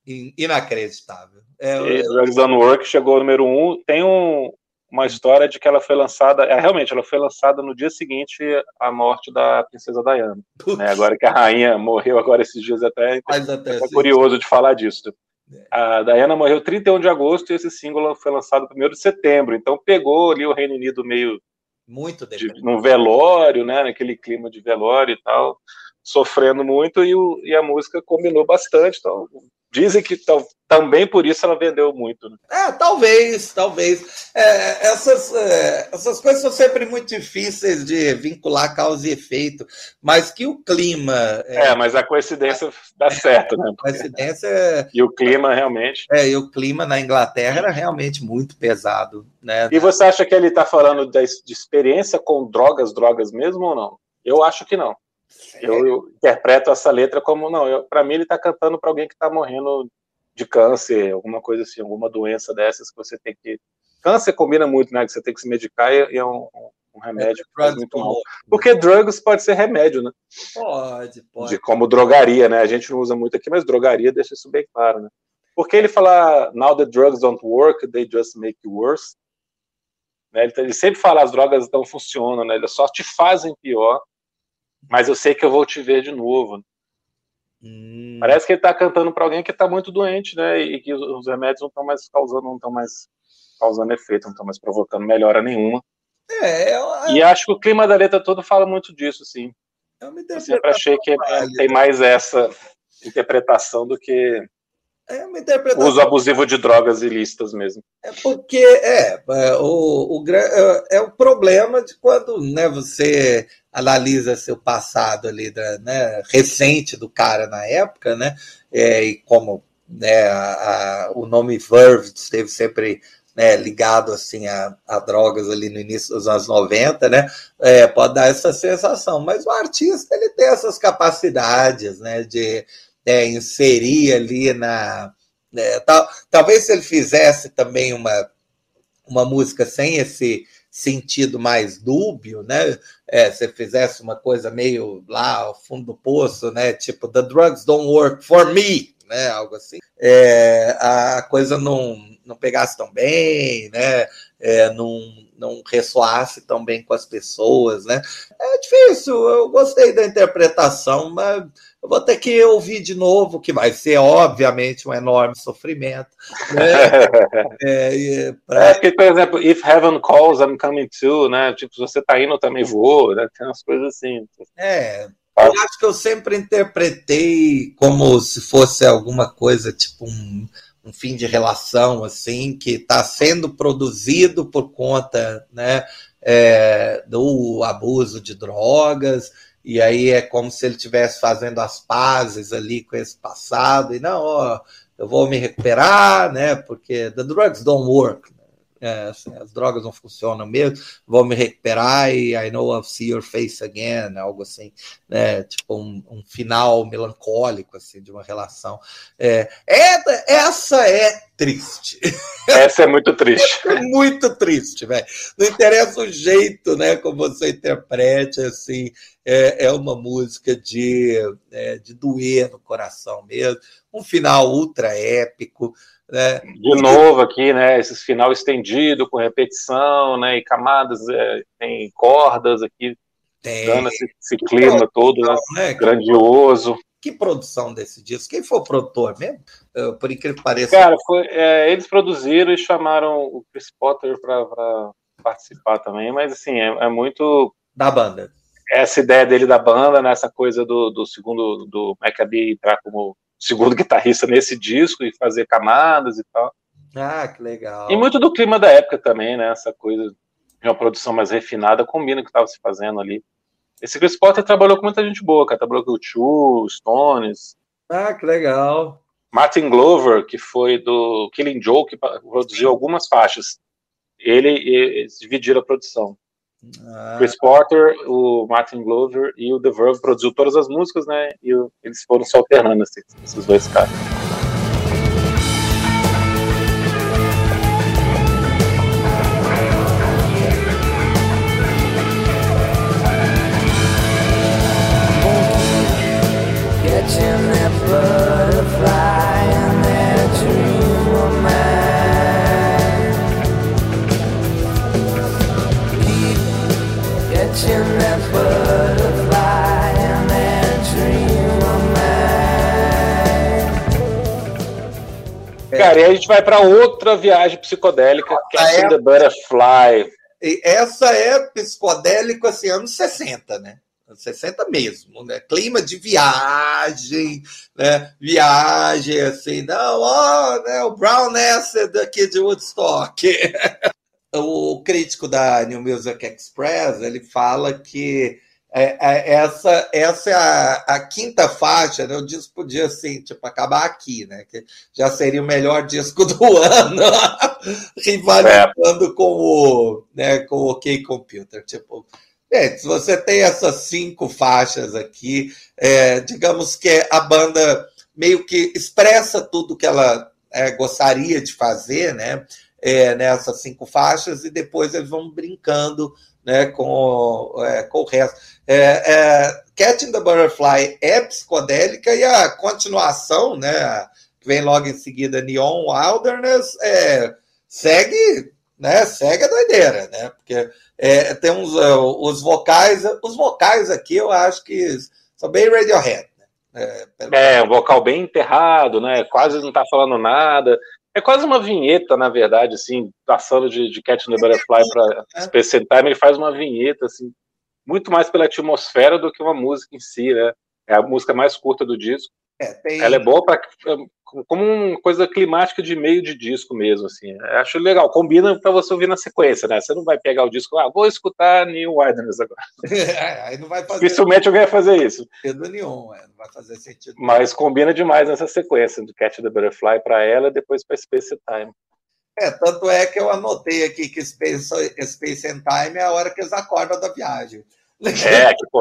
Inacreditável. É, Drugs Don't Work chegou ao número um. Tem um, uma história de que ela foi lançada, é, realmente, ela foi lançada no dia seguinte à morte da princesa Diana. Né? Agora que a rainha morreu agora esses dias até, Mas até é curioso de falar disso. É. A Diana morreu 31 de agosto e esse single foi lançado 1 de setembro. Então pegou ali o Reino Unido meio muito de, num velório, né, naquele clima de velório e tal, sofrendo muito e, o, e a música combinou bastante. Então Dizem que também por isso ela vendeu muito. Né? É, talvez, talvez. É, essas, é, essas coisas são sempre muito difíceis de vincular causa e efeito, mas que o clima. É, é mas a coincidência dá certo, né? A coincidência. É- e o clima realmente. É, e o clima na Inglaterra era realmente muito pesado. Né? E você acha que ele está falando de, de experiência com drogas, drogas mesmo ou não? Eu acho que não. Eu, eu interpreto essa letra como não. Para mim, ele está cantando para alguém que está morrendo de câncer, alguma coisa assim, alguma doença dessas que você tem que. Câncer combina muito, né? Que você tem que se medicar e é um, um remédio é, faz muito mal. Porque drugs pode ser remédio, né? Pode, pode. De como drogaria, né? A gente não usa muito aqui, mas drogaria deixa isso bem claro, né? Porque ele fala, now the drugs don't work, they just make you worse. Né? Ele, ele, sempre fala, as drogas não funcionam, né? Elas só te fazem pior, mas eu sei que eu vou te ver de novo. Hum. Parece que ele está cantando para alguém que está muito doente, né? E que os, os remédios não estão mais causando, não estão mais causando efeito, não estão mais provocando melhora nenhuma. É, eu, eu... E acho que o clima da letra todo fala muito disso, sim. Eu, eu sempre achei que tem mais essa interpretação do que é uma interpretação. Uso abusivo de drogas ilícitas mesmo. É porque é, é o, o, é, é o problema de quando né, você analisa seu passado ali, da, né, recente do cara na época, né? É, e como né, a, a, o nome Verve esteve sempre né, ligado assim a, a, drogas ali no início dos anos 90, né? É, pode dar essa sensação, mas o artista ele tem essas capacidades, né, de é, inserir ali na. É, tal, talvez se ele fizesse também uma, uma música sem esse sentido mais dúbio, né? É, se fizesse uma coisa meio lá ao fundo do poço, né? Tipo, the drugs don't work for me, né? Algo assim. É, a coisa não, não pegasse tão bem, né? É, não, não ressoasse tão bem com as pessoas, né? É difícil, eu gostei da interpretação, mas eu vou ter que ouvir de novo, que vai ser, obviamente, um enorme sofrimento. Né? [laughs] é, pra... é, porque, por exemplo, If Heaven Calls, I'm Coming Too, né? Tipo, se você tá indo, eu também vou, né? Tem umas coisas assim. É, eu acho que eu sempre interpretei como se fosse alguma coisa, tipo um, um fim de relação, assim, que está sendo produzido por conta, né? É, do abuso de drogas, e aí é como se ele estivesse fazendo as pazes ali com esse passado, e não, ó, eu vou me recuperar, né? Porque the drugs don't work. É, assim, as drogas não funcionam mesmo, vou me recuperar e I know I'll see your face again, algo assim, né? Tipo um, um final melancólico assim de uma relação. É, é, essa é triste. Essa é muito triste. [laughs] é muito triste, velho. Não interessa o jeito, né, como você interprete, assim, é, é uma música de, é, de doer no coração mesmo. Um final ultra épico. Né? De novo aqui, né? Esse final estendido, com repetição, né? E camadas, é, tem cordas aqui, tem. dando esse, esse clima todo, né? né? Grandioso. Que produção desse disco? Quem foi o produtor mesmo? Por incrível que pareça. Cara, foi, é, eles produziram e chamaram o Chris Potter para participar também, mas assim, é, é, muito. Da banda. Essa ideia dele da banda, né, essa coisa do, do segundo, do Maccabi entrar como segundo guitarrista nesse disco e fazer camadas e tal. Ah, que legal. E muito do clima da época também, né? Essa coisa de uma produção mais refinada combina com o que estava se fazendo ali. Esse Chris Potter trabalhou com muita gente boa, cara. Trabalhou com o Chu, Stones. Ah, que legal. Martin Glover, que foi do Killing Joke, que produziu algumas faixas. Ele, eles dividiram a produção. Ah. Chris Porter, o Martin Glover e o The Verve produziu todas as músicas, né? E eles foram se alternando, assim, esses dois caras. Cara, e a gente vai para outra viagem psicodélica, que é The Butterfly. E essa é psicodélico, assim, anos 60, né? Anos 60 mesmo, né? Clima de viagem, né? Viagem, assim, não, ó, né? o Brown Acid aqui de Woodstock. [laughs] o crítico da New Music Express, ele fala que é, é, essa, essa é a, a, quinta faixa, né? O disco podia, assim, tipo, acabar aqui, né? Que já seria o melhor disco [laughs] do ano, rivalizando é. com o, né, com o OK Computer. Tipo, gente, se você tem essas cinco faixas aqui, é, digamos que a banda meio que expressa tudo que ela é, gostaria de fazer, né? É, nessas cinco faixas, e depois eles vão brincando né, com, é, com o resto. É, é, Catching the Butterfly é psicodélica e a continuação, né, que vem logo em seguida, Neon Wilderness, é, segue, né, segue a doideira, né, porque é, tem uns, uh, os vocais, os vocais aqui eu acho que são bem Radiohead. Né, é, é, um vocal bem enterrado, né, quase não está falando nada, é quase uma vinheta, na verdade, assim, passando de, de Cat the Butterfly para é. Space Time, ele faz uma vinheta, assim, muito mais pela atmosfera do que uma música em si, né? É a música mais curta do disco. É, tem... Ela é boa para como uma coisa climática de meio de disco mesmo, assim. Acho legal, combina para você ouvir na sequência, né? Você não vai pegar o disco, ah, vou escutar New Wilderness agora. [laughs] É, aí não vai fazer. Dificilmente alguém vai fazer isso. Sentido nenhum, é, não vai fazer sentido. Mas combina demais nessa sequência do Catch the Butterfly para ela e depois para Space Time. É, tanto é que eu anotei aqui que Space, Space and Time é a hora que eles acordam da viagem. É, que, pô,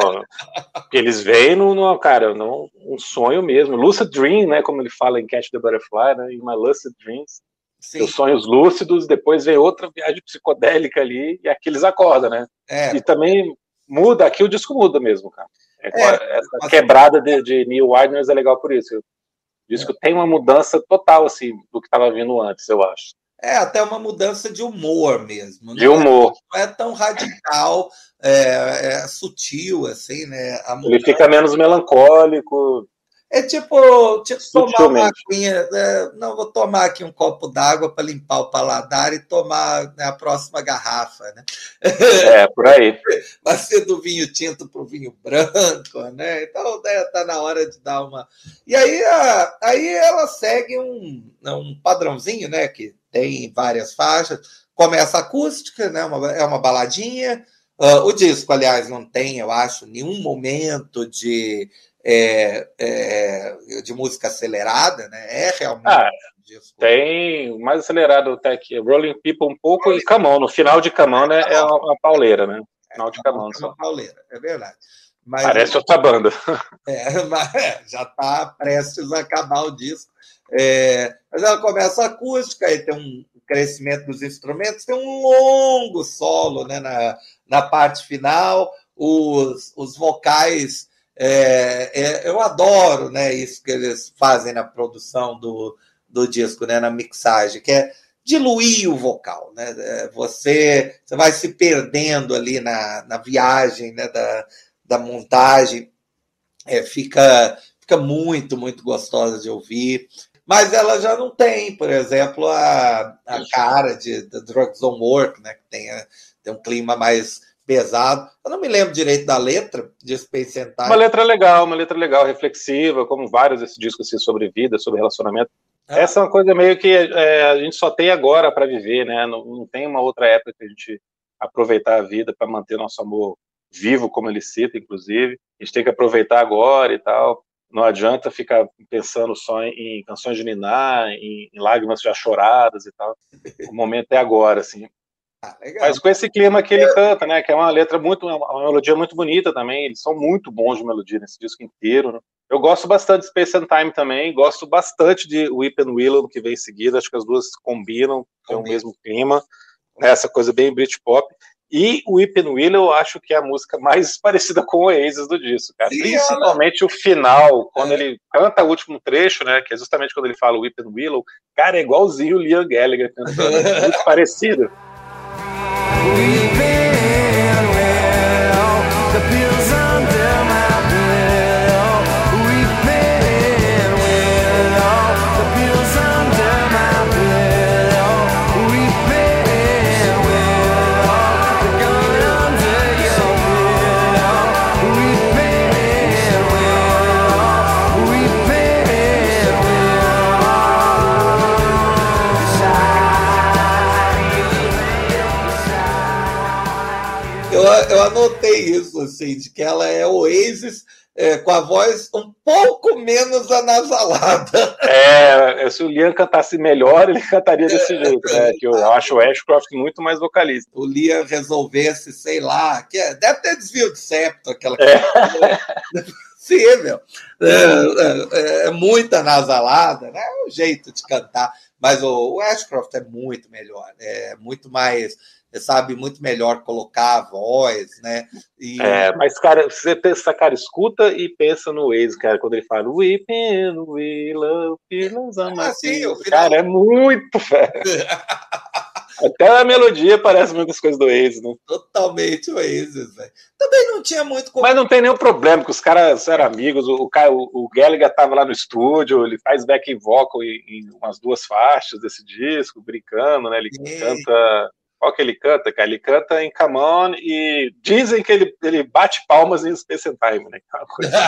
eles veem no, no cara, no, um sonho mesmo. Lucid Dream, né, como ele fala em Catch the Butterfly, né, em My Lucid Dreams. Sim. Os sonhos lúcidos, depois vem outra viagem psicodélica ali, e aqui eles acordam, né? É. E também muda, aqui o disco muda mesmo, cara. É, é, essa quebrada de, de Neil Wilderness é legal por isso. O disco tem uma mudança total, assim, do que estava vindo antes, eu acho. É até uma mudança de humor mesmo. De humor. É, não é tão radical, é, é sutil, assim, né? Ele fica menos melancólico. É tipo, tipo tomar uma aguinha. É, não, vou tomar aqui um copo d'água para limpar o paladar e tomar né, a próxima garrafa, né? É, por aí. [laughs] Vai ser do vinho tinto para o vinho branco, né? Então né, tá na hora de dar uma. E aí, a, aí ela segue um, um padrãozinho, né? Que tem várias faixas. Começa acústica, né? Uma, é uma baladinha. Uh, o disco, aliás, não tem, eu acho, nenhum momento de é, é, de música acelerada, né? É realmente. Ah, um disco. Tem mais acelerado até que Rolling People um pouco e Camão. No final de Camão né, é uma, uma pauleira, né? É, final de Camão. É uma pauleira, é verdade. Mas, Parece outra banda. [laughs] É, é, já está prestes a acabar o disco. É, mas ela começa acústica, aí tem um crescimento dos instrumentos, tem um longo solo né, na, na parte final, os, os vocais é, é, eu adoro né, isso que eles fazem na produção do, do disco, né, na mixagem, que é diluir o vocal. Né? É, você, você vai se perdendo ali na, na viagem né, da, da montagem, é, fica, fica muito, muito gostosa de ouvir. Mas ela já não tem, por exemplo, a, a cara de The Drugs Don't Work, né, que tem, tem um clima mais pesado. Eu não me lembro direito da letra de Space Time. Uma letra legal, uma letra legal, reflexiva, como vários desses discos assim, sobre vida, sobre relacionamento. Ah. Essa é uma coisa meio que é, a gente só tem agora para viver, né? Não, não, tem uma outra época que a gente aproveitar a vida para manter nosso amor vivo, como ele cita, inclusive. A gente tem que aproveitar agora e tal. Não adianta ficar pensando só em, em canções de Niná, em, em lágrimas já choradas e tal. O momento é agora, assim. Ah, Mas com esse clima que ele canta, né? Que é uma letra muito, uma melodia muito bonita também. Eles são muito bons de melodia nesse disco inteiro. Né? Eu gosto bastante de Space and Time também. Gosto bastante de Whip and Willow que vem em seguida. Acho que as duas combinam, tem o mesmo clima. Né? Essa coisa bem Britpop. E o Whip and Willow eu acho que é a música mais [laughs] parecida com o Oasis do disco, cara. Sim, Principalmente o final, quando é. ele canta o último trecho, né? Que é justamente quando ele fala Whip and Willow. Cara, é igualzinho o Liam Gallagher cantando. É muito [laughs] parecido. We de que ela é Oasis é, com a voz um pouco menos anasalada. É, se o Liam cantasse melhor, ele cantaria desse é, jeito, né? Que eu acho o Ashcroft muito mais vocalista. O Liam resolvesse, sei lá, que é, deve ter desvio de septo, aquela é. [laughs] possível. É, é, é, muito anasalada, né? É o jeito de cantar. Mas o, o Ashcroft é muito melhor, é muito mais sabe muito melhor colocar a voz, né? E... É, mas, cara, você pensa, cara, escuta e pensa no Waze, cara, quando ele fala We pen, we love, ah, sim, final... Cara, é muito, velho. [laughs] Até a melodia parece muitas coisas do Oasis, né? Totalmente Oasis, velho. Também não tinha muito como... Mas não tem nenhum problema, que os caras eram amigos, o, o, o Gallagher tava lá no estúdio, ele faz back vocal em, em umas duas faixas desse disco, brincando, né? Ele canta... Qual que ele canta, cara? Ele canta em Come On e dizem que ele, ele bate palmas em Space and Time, né? É uma coisa...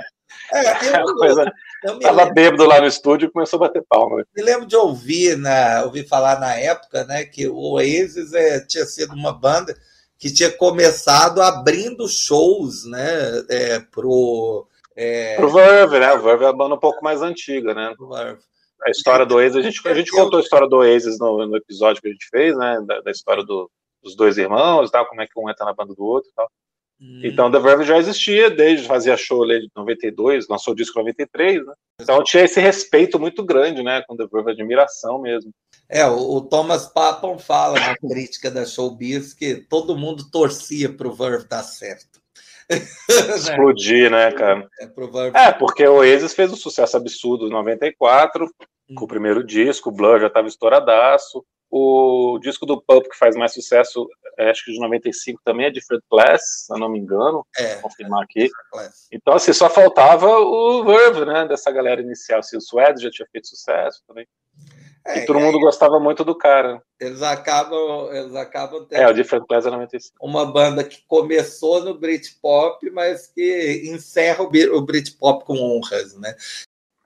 [laughs] É, eu, [laughs] é coisa... bêbado lá no estúdio e começou a bater palma. Me lembro de ouvir, na, ouvir falar na época, né, que o Oasis é, tinha sido uma banda que tinha começado abrindo shows, né, é, pro é... pro Verve, né? O Verve é a banda um pouco mais antiga, né? A história do Oasis, a gente, a gente contou a história do Oasis no, no episódio que a gente fez, né? Da, da história do, dos dois irmãos, tal, como é que um entra na banda do outro, tal. Hum. Então, The Verve já existia desde fazia show ali de 92, lançou o disco em 93, né? Então tinha esse respeito muito grande, né, com The Verve, admiração mesmo. É, o, Thomas Papon fala na crítica da Showbiz que todo mundo torcia para o Verve dar certo. [laughs] Explodir, né, cara? É, é, porque o Oasis fez um sucesso absurdo em 94, hum. com o primeiro disco, o Blur já estava estouradaço, o disco do Pulp que faz mais sucesso, é, acho que de 95 também é Different Class, se eu não me engano, é, vou confirmar aqui. Então, assim, só faltava o Verve, né, dessa galera inicial. Assim, o Suede já tinha feito sucesso também. É, e todo mundo gostava muito do cara. Eles acabam, eles acabam tendo. É, o Different Class é 95. Uma banda que começou no Britpop, mas que encerra o Britpop com honras, né?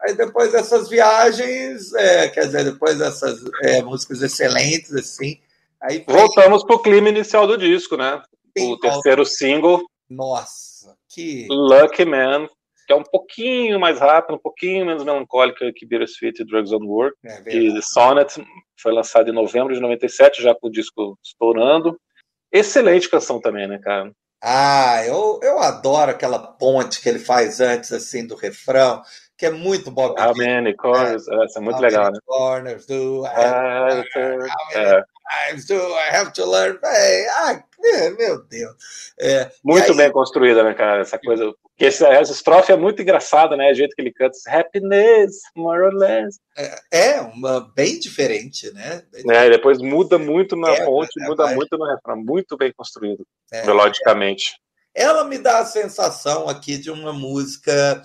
Aí depois dessas viagens, é, quer dizer, depois dessas é, músicas excelentes, assim. Aí Voltamos para o clima inicial do disco, né? Sim, o terceiro single. Nossa, que. Lucky Man, que é um pouquinho mais rápido, um pouquinho menos melancólica que Bittersweet e Drugs on Work. É e Sonnet foi lançado em novembro de 97, já com o disco estourando. Excelente canção também, né, cara? Ah, eu, eu adoro aquela ponte que ele faz antes, assim, do refrão que é muito Bob How many corners? É, essa é muito How legal, né? corners do I have, é. Times do I have to learn? Hey, ah, meu Deus. É, muito aí, bem construída, né, cara? Essa coisa. Porque essa, essa estrofe é muito engraçada, né? O jeito que ele canta. Happiness, more or less. É, é uma bem diferente, né? Bem é, depois muda muito na é, ponte, é, muda muito no refrão. Muito bem construído, é, melodicamente. Ela me dá a sensação aqui de uma música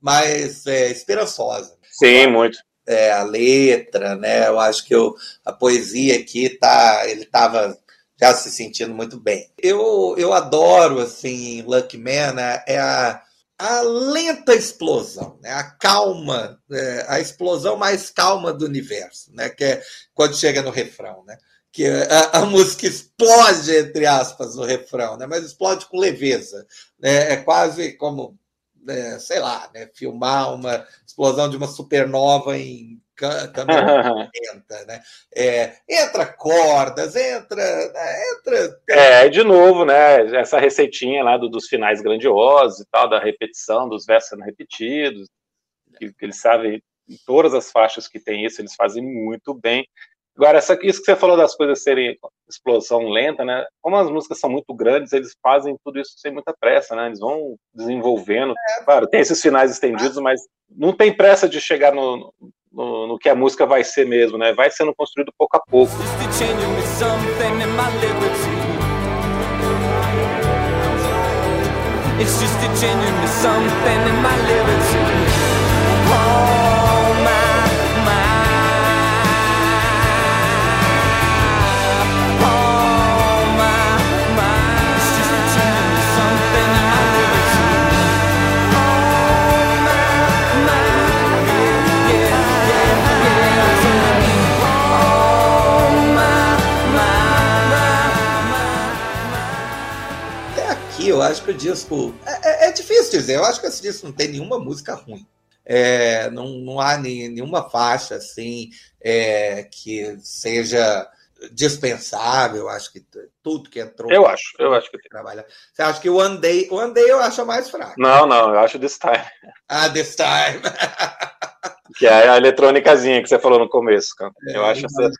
mais é, esperançosa. Sim, muito. É, a letra, né? Eu acho que eu, a poesia aqui tá, ele estava já se sentindo muito bem. Eu, eu adoro assim, Lucky Man, né? é a, a lenta explosão, né? A calma, é, a explosão mais calma do universo, né? Que é quando chega no refrão, né? que a, a, música explode, entre aspas, no refrão, né? mas explode com leveza. Né? É quase como é, sei lá, né, filmar uma explosão de uma supernova em câmera [laughs] lenta, né? É, entra cordas, entra, né, entra. É, de novo, né? Essa receitinha lá do, dos finais grandiosos e tal, da repetição, dos versos sendo repetidos, que, que eles sabem em todas as faixas que tem isso, eles fazem muito bem. Agora, essa, isso que você falou das coisas serem explosão lenta, né? Como as músicas são muito grandes, eles fazem tudo isso sem muita pressa, né? Eles vão desenvolvendo. É. Claro, tem esses finais estendidos, mas não tem pressa de chegar no, no, no que a música vai ser mesmo, né? Vai sendo construído pouco a pouco. It's eu acho que o disco. É, é, é, difícil dizer, eu acho que esse disco não tem nenhuma música ruim. É, não, não há nem, nenhuma faixa assim é, que seja dispensável. Acho que tudo que entrou. Eu acho, eu acho que tem. Trabalha. Você acha que o One Day, One Day eu acho mais fraco? Não, não, eu acho This Time. Ah, This Time. [laughs] que é a eletrônicazinha que você falou no começo, cara. Eu é, acho essa.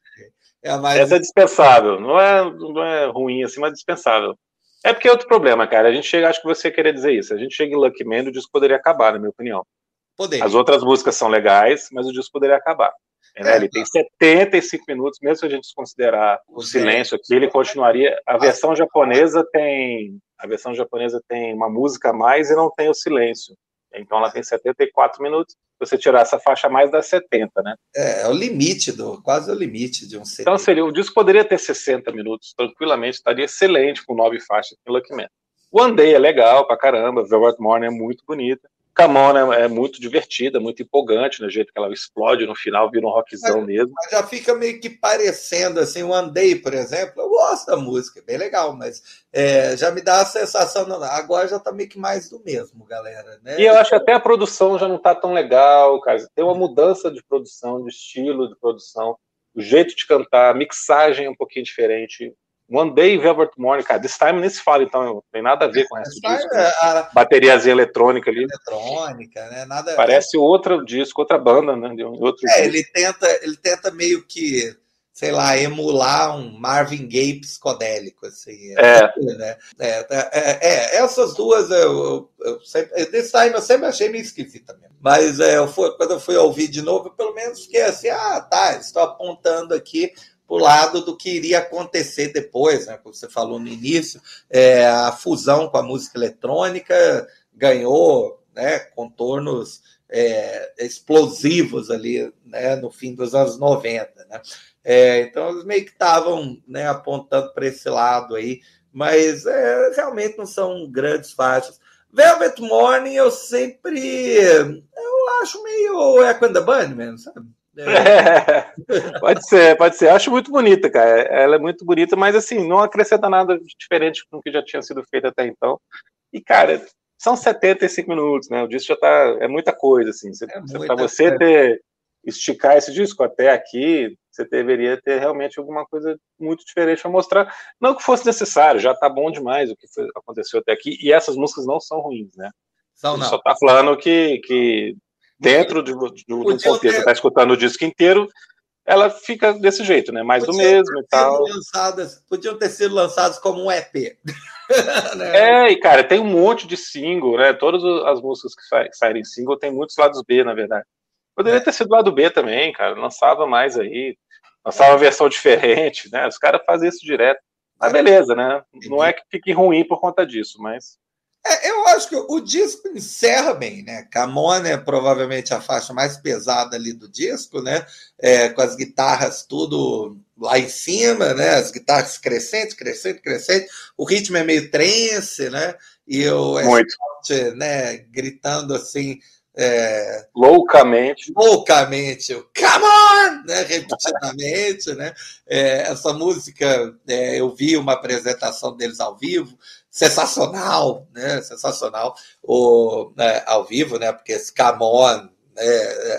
É mais... Essa é dispensável. Não é, não é ruim assim, mas dispensável. É porque é outro problema, cara. A gente chega, acho que você queria dizer isso. A gente chega em Lucky Man, o disco poderia acabar, na minha opinião. Poderia. As outras músicas são legais, mas o disco poderia acabar. É, é, ele tem 75 minutos, mesmo se a gente considerar o silêncio aqui, ele continuaria. A versão japonesa tem. A versão japonesa tem uma música a mais e não tem o silêncio. Então ela tem 74 minutos. Se você tirar essa faixa mais dá 70, né? É, é o limite do, quase o limite de um CD. Então seria, o disco poderia ter 60 minutos tranquilamente, estaria excelente com nove faixas em Lucky Man. One Day é legal pra caramba, Velvet Morning é muito bonita. Camona é muito divertida, muito empolgante, no né, jeito que ela explode no final, vira um rockzão mas, mesmo. Mas já fica meio que parecendo, assim, One Day, por exemplo, eu gosto da música, é bem legal, mas é, já me dá a sensação, não, agora já tá meio que mais do mesmo, galera. Né? E eu acho que até a produção já não tá tão legal, cara. Tem uma mudança de produção, de estilo de produção, o jeito de cantar, a mixagem é um pouquinho diferente. One Day Velvet Morning, cara, This Time nem se fala, então não tem nada a ver com essa disco. Né? A... Bateriazinha eletrônica ali. Eletrônica, né? Nada Parece outro disco, outra banda, né? De outro é, ele tenta, ele tenta meio que, sei lá, emular um Marvin Gaye psicodélico, assim. É. Né? É, é, é, essas duas, eu, eu sempre, This Time eu sempre achei meio esquisita mesmo. Mas é, eu fui, quando eu fui ouvir de novo, pelo menos fiquei assim, ah, tá, estou apontando aqui para o lado do que iria acontecer depois, né? Como você falou no início, é, a fusão com a música eletrônica ganhou né, contornos é, explosivos ali né, no fim dos anos 90. Né? É, então, eles meio que estavam né, apontando para esse lado aí, mas é, realmente não são grandes faixas. Velvet Morning eu sempre eu acho meio Echo and the Bunnymen, sabe? É. pode ser, pode ser. Acho muito bonita, cara. Ela é muito bonita, mas assim, não acrescenta nada diferente do que já tinha sido feito até então. E, cara, são 75 minutos, né? O disco já tá. É muita coisa, assim. Você, é para você ter esticar esse disco até aqui, você deveria ter realmente alguma coisa muito diferente para mostrar. Não que fosse necessário, já tá bom demais o que foi, aconteceu até aqui. E essas músicas não são ruins, né? São, não. Só tá falando que, que dentro de, de, do contexto, ter... está escutando o disco inteiro, ela fica desse jeito, né? Mais do mesmo e tal. Lançadas, podiam ter sido lançadas como um EP. [laughs] né? É, e cara, tem um monte de single, né? Todas as músicas que sa saírem single tem muitos lados B, na verdade. Poderia é. ter sido lado B também, cara. Lançava mais aí. Lançava uma versão diferente, né? Os caras fazem isso direto. Mas beleza, né? Não é que fique ruim por conta disso, mas. É, eu acho que o disco encerra bem, né? Camona é provavelmente a faixa mais pesada ali do disco, né? É, com as guitarras tudo lá em cima, né? As guitarras crescentes, crescente, crescente. O ritmo é meio trance, né? E o Muito. né, gritando assim. É, loucamente. Loucamente, o come on! Né, repetidamente, [laughs] né? É, essa música, é, eu vi uma apresentação deles ao vivo, sensacional, né? Sensacional o, né, ao vivo, né? Porque esse Come On, né,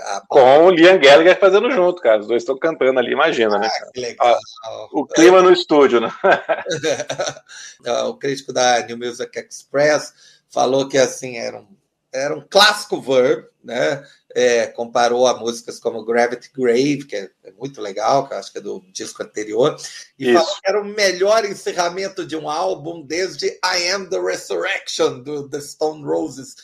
a... Com o Liam Gallagher fazendo junto, cara. Os dois estão cantando ali, imagina, né, ah, né? Que legal. Ah, o clima no estúdio, né? [laughs] o crítico da New Music Express falou que assim era um, era um clássico verb, né? É, comparou a músicas como Gravity Grave, que é, é, muito legal, que eu acho que é do disco anterior, e Isso. falou que era o melhor encerramento de um álbum desde I Am the Resurrection, do The Stone Roses.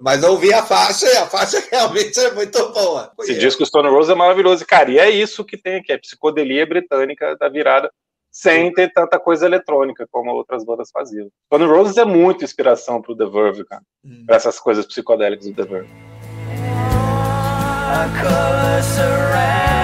Mas eu ouvi a faixa e a faixa [laughs] realmente é muito boa. Esse disco Stone Roses é maravilhoso, cara, e é isso que tem aqui, é psicodelia britânica da virada sem ter tanta coisa eletrônica como outras bandas faziam. Stone Roses é muito inspiração para o The Verve, cara, hum. para essas coisas psicodélicas do The Verve. our colors surround.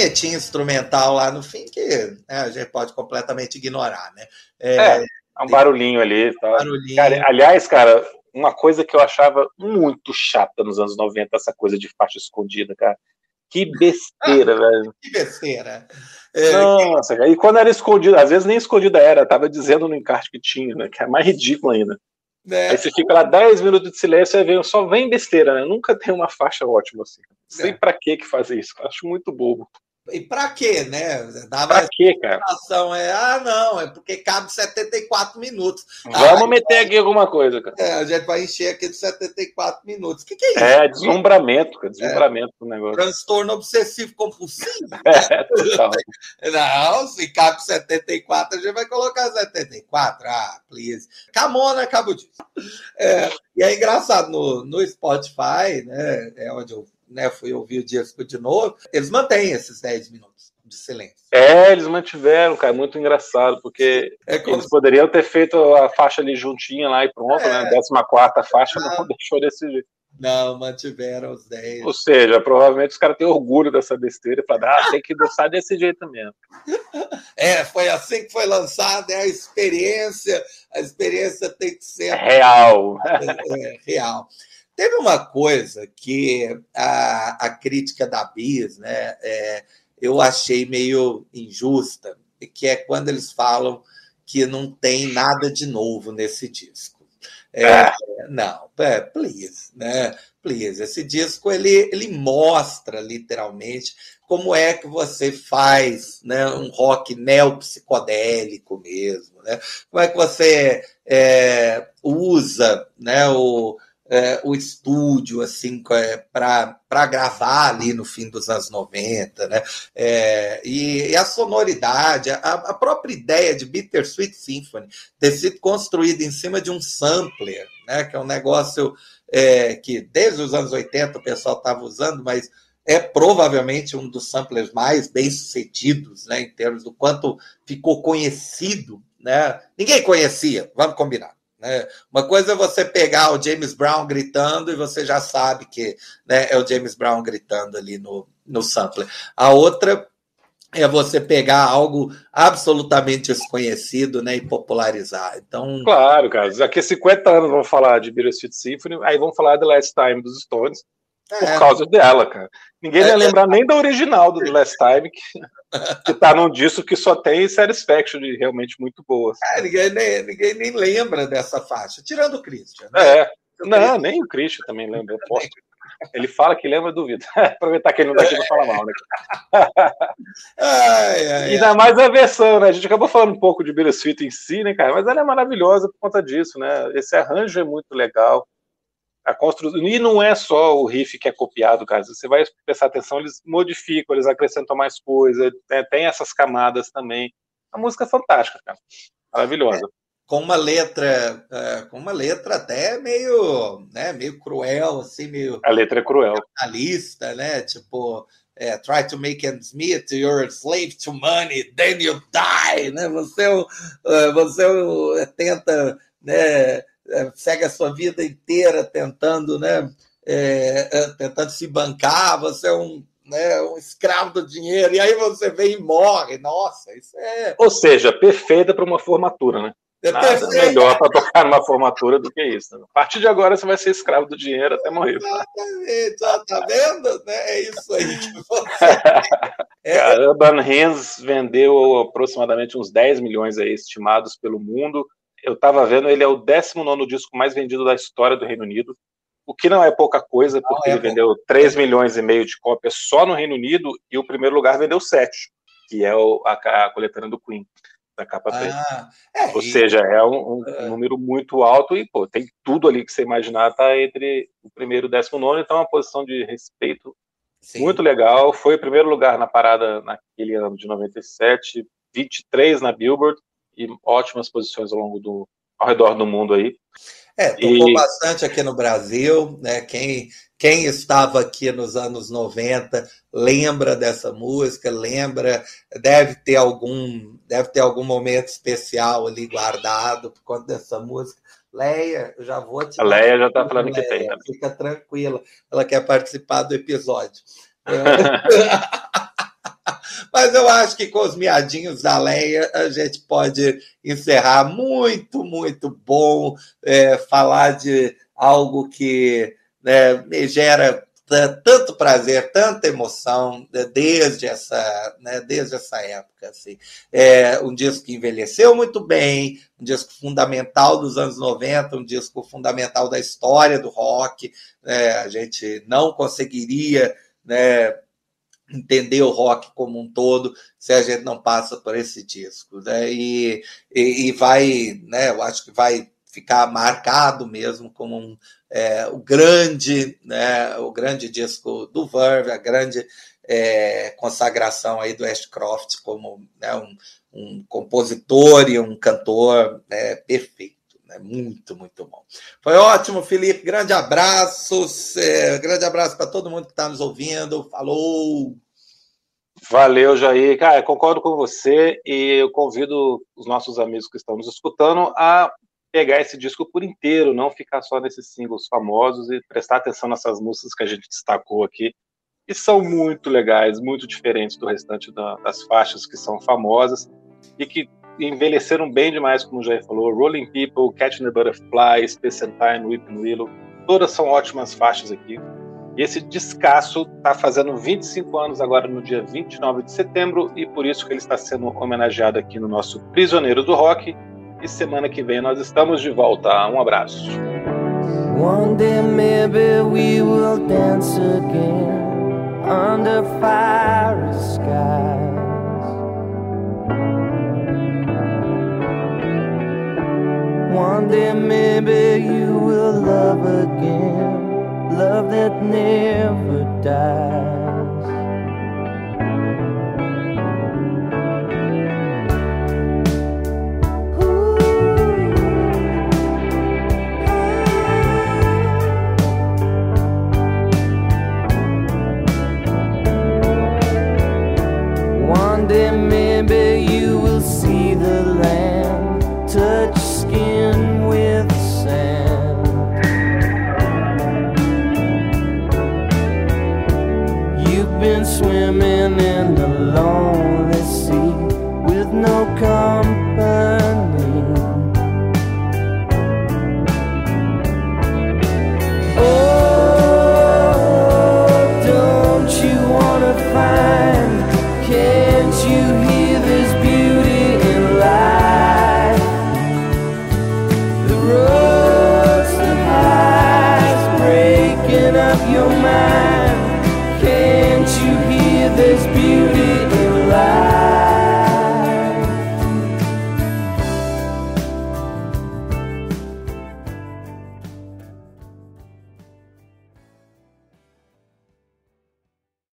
Vinhetinha instrumental lá no fim que né, a gente pode completamente ignorar, né? É, é, é um barulhinho ali. Tá. Barulhinho. Cara, aliás, cara, uma coisa que eu achava muito chata nos anos 90, essa coisa de faixa escondida, cara. Que besteira, [laughs] velho. Que besteira. É, Nossa, que... e quando era escondido, às vezes nem escondida era, tava dizendo no encarte que tinha, né? Que é mais ridículo ainda. É. Aí você fica lá 10 minutos de silêncio e vem, só vem besteira, né? Nunca tem uma faixa ótima assim. Não sei é. pra que que fazer isso, acho muito bobo. E para quê, né? Dava pra quê, cara? É, ah, não, é porque cabe 74 minutos. Vamos ah, meter aqui alguma coisa, cara. É, a gente vai encher aqui de 74 minutos. O que, que é isso? É, deslumbramento, cara, deslumbramento é, do negócio. Transtorno obsessivo compulsivo. [laughs] É, total. não, se cabe 74, a gente vai colocar 74. Ah, please. Camona, acabou disso. É, e é engraçado, no, no Spotify, né, é onde eu né, fui ouvir o disco de novo, eles mantêm esses 10 minutos de silêncio. É, eles mantiveram, cara, muito engraçado, porque é como... eles poderiam ter feito a faixa ali juntinha lá e pronto, né, é... né? 14 faixa, não, não [laughs] deixou desse jeito. Não, mantiveram os 10. Ou seja, provavelmente os caras têm orgulho dessa besteira para dar, ah, tem que deixar desse jeito mesmo. [laughs] É, foi assim que foi lançado, é a experiência, a experiência tem que ser real. É, é, real. Teve uma coisa que a, a crítica da Bis, né, é, eu achei meio injusta, que é quando eles falam que não tem nada de novo nesse disco. É, é. Não, é, please, né? Please. Esse disco ele, ele mostra literalmente como é que você faz né, um rock neopsicodélico mesmo, né? Como é que você é, usa né, o, é, o estúdio assim é, para gravar ali no fim dos anos 90, né? É, e, e, a sonoridade, a, a, própria ideia de Bittersweet Symphony ter sido construída em cima de um sampler, né? Que é um negócio é, que desde os anos 80 o pessoal estava usando, mas é provavelmente um dos samplers mais bem sucedidos, né? Em termos do quanto ficou conhecido, né? Ninguém conhecia, vamos combinar. Né? Uma coisa é você pegar o James Brown gritando e você já sabe que né, é o James Brown gritando ali no, no sampler. A outra é você pegar algo absolutamente desconhecido né, e popularizar. Então, claro, cara. Daqui a 50 anos vão falar de Bittersweet Symphony, aí vão falar The Last Time dos Stones, por é. causa dela, cara. Ninguém é, vai lembrar nem da original do The Last Time, que, [laughs] que tá num disco que só tem Satisfaction, de realmente muito boa. É, ninguém, nem, ninguém nem lembra dessa faixa, tirando o Christian. Né? É. Não, nem o Christian também lembra. Ele fala que lembra, duvido. [laughs] Aproveitar que ele não tá aqui pra falar mal, né? [laughs] ai, ai, Ainda ai. mais a versão, né? A gente acabou falando um pouco de Bittersweet em si, né, cara? Mas ela é maravilhosa por conta disso, né? Esse arranjo é muito legal a construção. E não é só o riff que é copiado, cara. Você vai prestar atenção, eles modificam, eles acrescentam mais coisa, né? tem essas camadas também. A música é fantástica, cara. Maravilhosa. É, com uma letra, é, com uma letra até meio, né, meio cruel, assim, meio. A letra é cruel. Capitalista, né? Tipo. É, try to make ends meet, you're a slave to money, then you die, né? Você, é você é tenta né, segue a sua vida inteira tentando, né, é, é, tentando se bancar, você é um, né, um escravo do dinheiro, e aí você vem e morre. Nossa, isso é. Ou seja, perfeita para uma formatura, né? É Nada melhor para tocar numa formatura do que isso. Né? A partir de agora você vai ser escravo do dinheiro até morrer. Exatamente, tá vendo? É isso aí que [laughs] você. é. Urban Hands vendeu aproximadamente uns 10 milhões aí, estimados pelo mundo eu estava vendo, ele é o 19 disco mais vendido da história do Reino Unido, o que não é pouca coisa, porque é ele vendeu 3 milhões e meio de cópias só no Reino Unido, e o primeiro lugar vendeu 7, que é o, a, a coletânea do Queen, da capa preta. Ah, é, Ou e... seja, é um, um é. número muito alto e pô, tem tudo ali que você imaginar, tá entre o primeiro e o 19, então é uma posição de respeito Sim. muito legal. Foi o primeiro lugar na parada naquele ano de 97, 23 na Billboard, e ótimas posições ao longo do ao redor do mundo aí. É, tocou e... bastante aqui no Brasil, né? Quem, quem estava aqui nos anos 90 lembra dessa música, lembra, deve ter algum, deve ter algum momento especial ali guardado por conta dessa música. Leia, eu já vou te. A Leia já está falando Leia, que tem. Fica tranquila, ela quer participar do episódio. [laughs] [laughs] [laughs] Mas eu acho que com os miadinhos da Leia a gente pode encerrar. Muito, muito bom é, falar de algo que né, me gera tanto prazer, tanta emoção né, desde essa, né, desde essa época. Assim. É um disco que envelheceu muito bem, um disco fundamental dos anos 90, um disco fundamental da história do rock. Né, a gente não conseguiria né, entender o rock como um todo se a gente não passa por esse disco. Né, e, e, e vai, né, eu acho que vai ficar marcado mesmo como um, é, o grande, né, o grande disco do Verve, a grande é, consagração aí do Ashcroft como né, um, um, compositor e um cantor né, perfeito. Né, muito, muito bom. Foi ótimo, Felipe. Grande abraço. É, grande abraço para todo mundo que está nos ouvindo. Falou! Valeu, Jair. Cara, concordo com você e eu convido os nossos amigos que estão nos escutando a pegar esse disco por inteiro, não ficar só nesses singles famosos e prestar atenção nessas músicas que a gente destacou aqui, que são muito legais, muito diferentes do restante da, das faixas que são famosas e que envelheceram bem demais, como o Jair falou. Rolling People, Catching the Butterfly, Space and Time, Weeping Willow, todas são ótimas faixas aqui. E esse descasso está fazendo 25 anos agora no dia 29 de setembro e por isso que ele está sendo homenageado aqui no nosso Prisioneiro do Rock e semana que vem nós estamos de volta. Um abraço. One day maybe we will dance again under fiery skies. One day maybe you will love again, love that never dies. in the lonely sea with no car.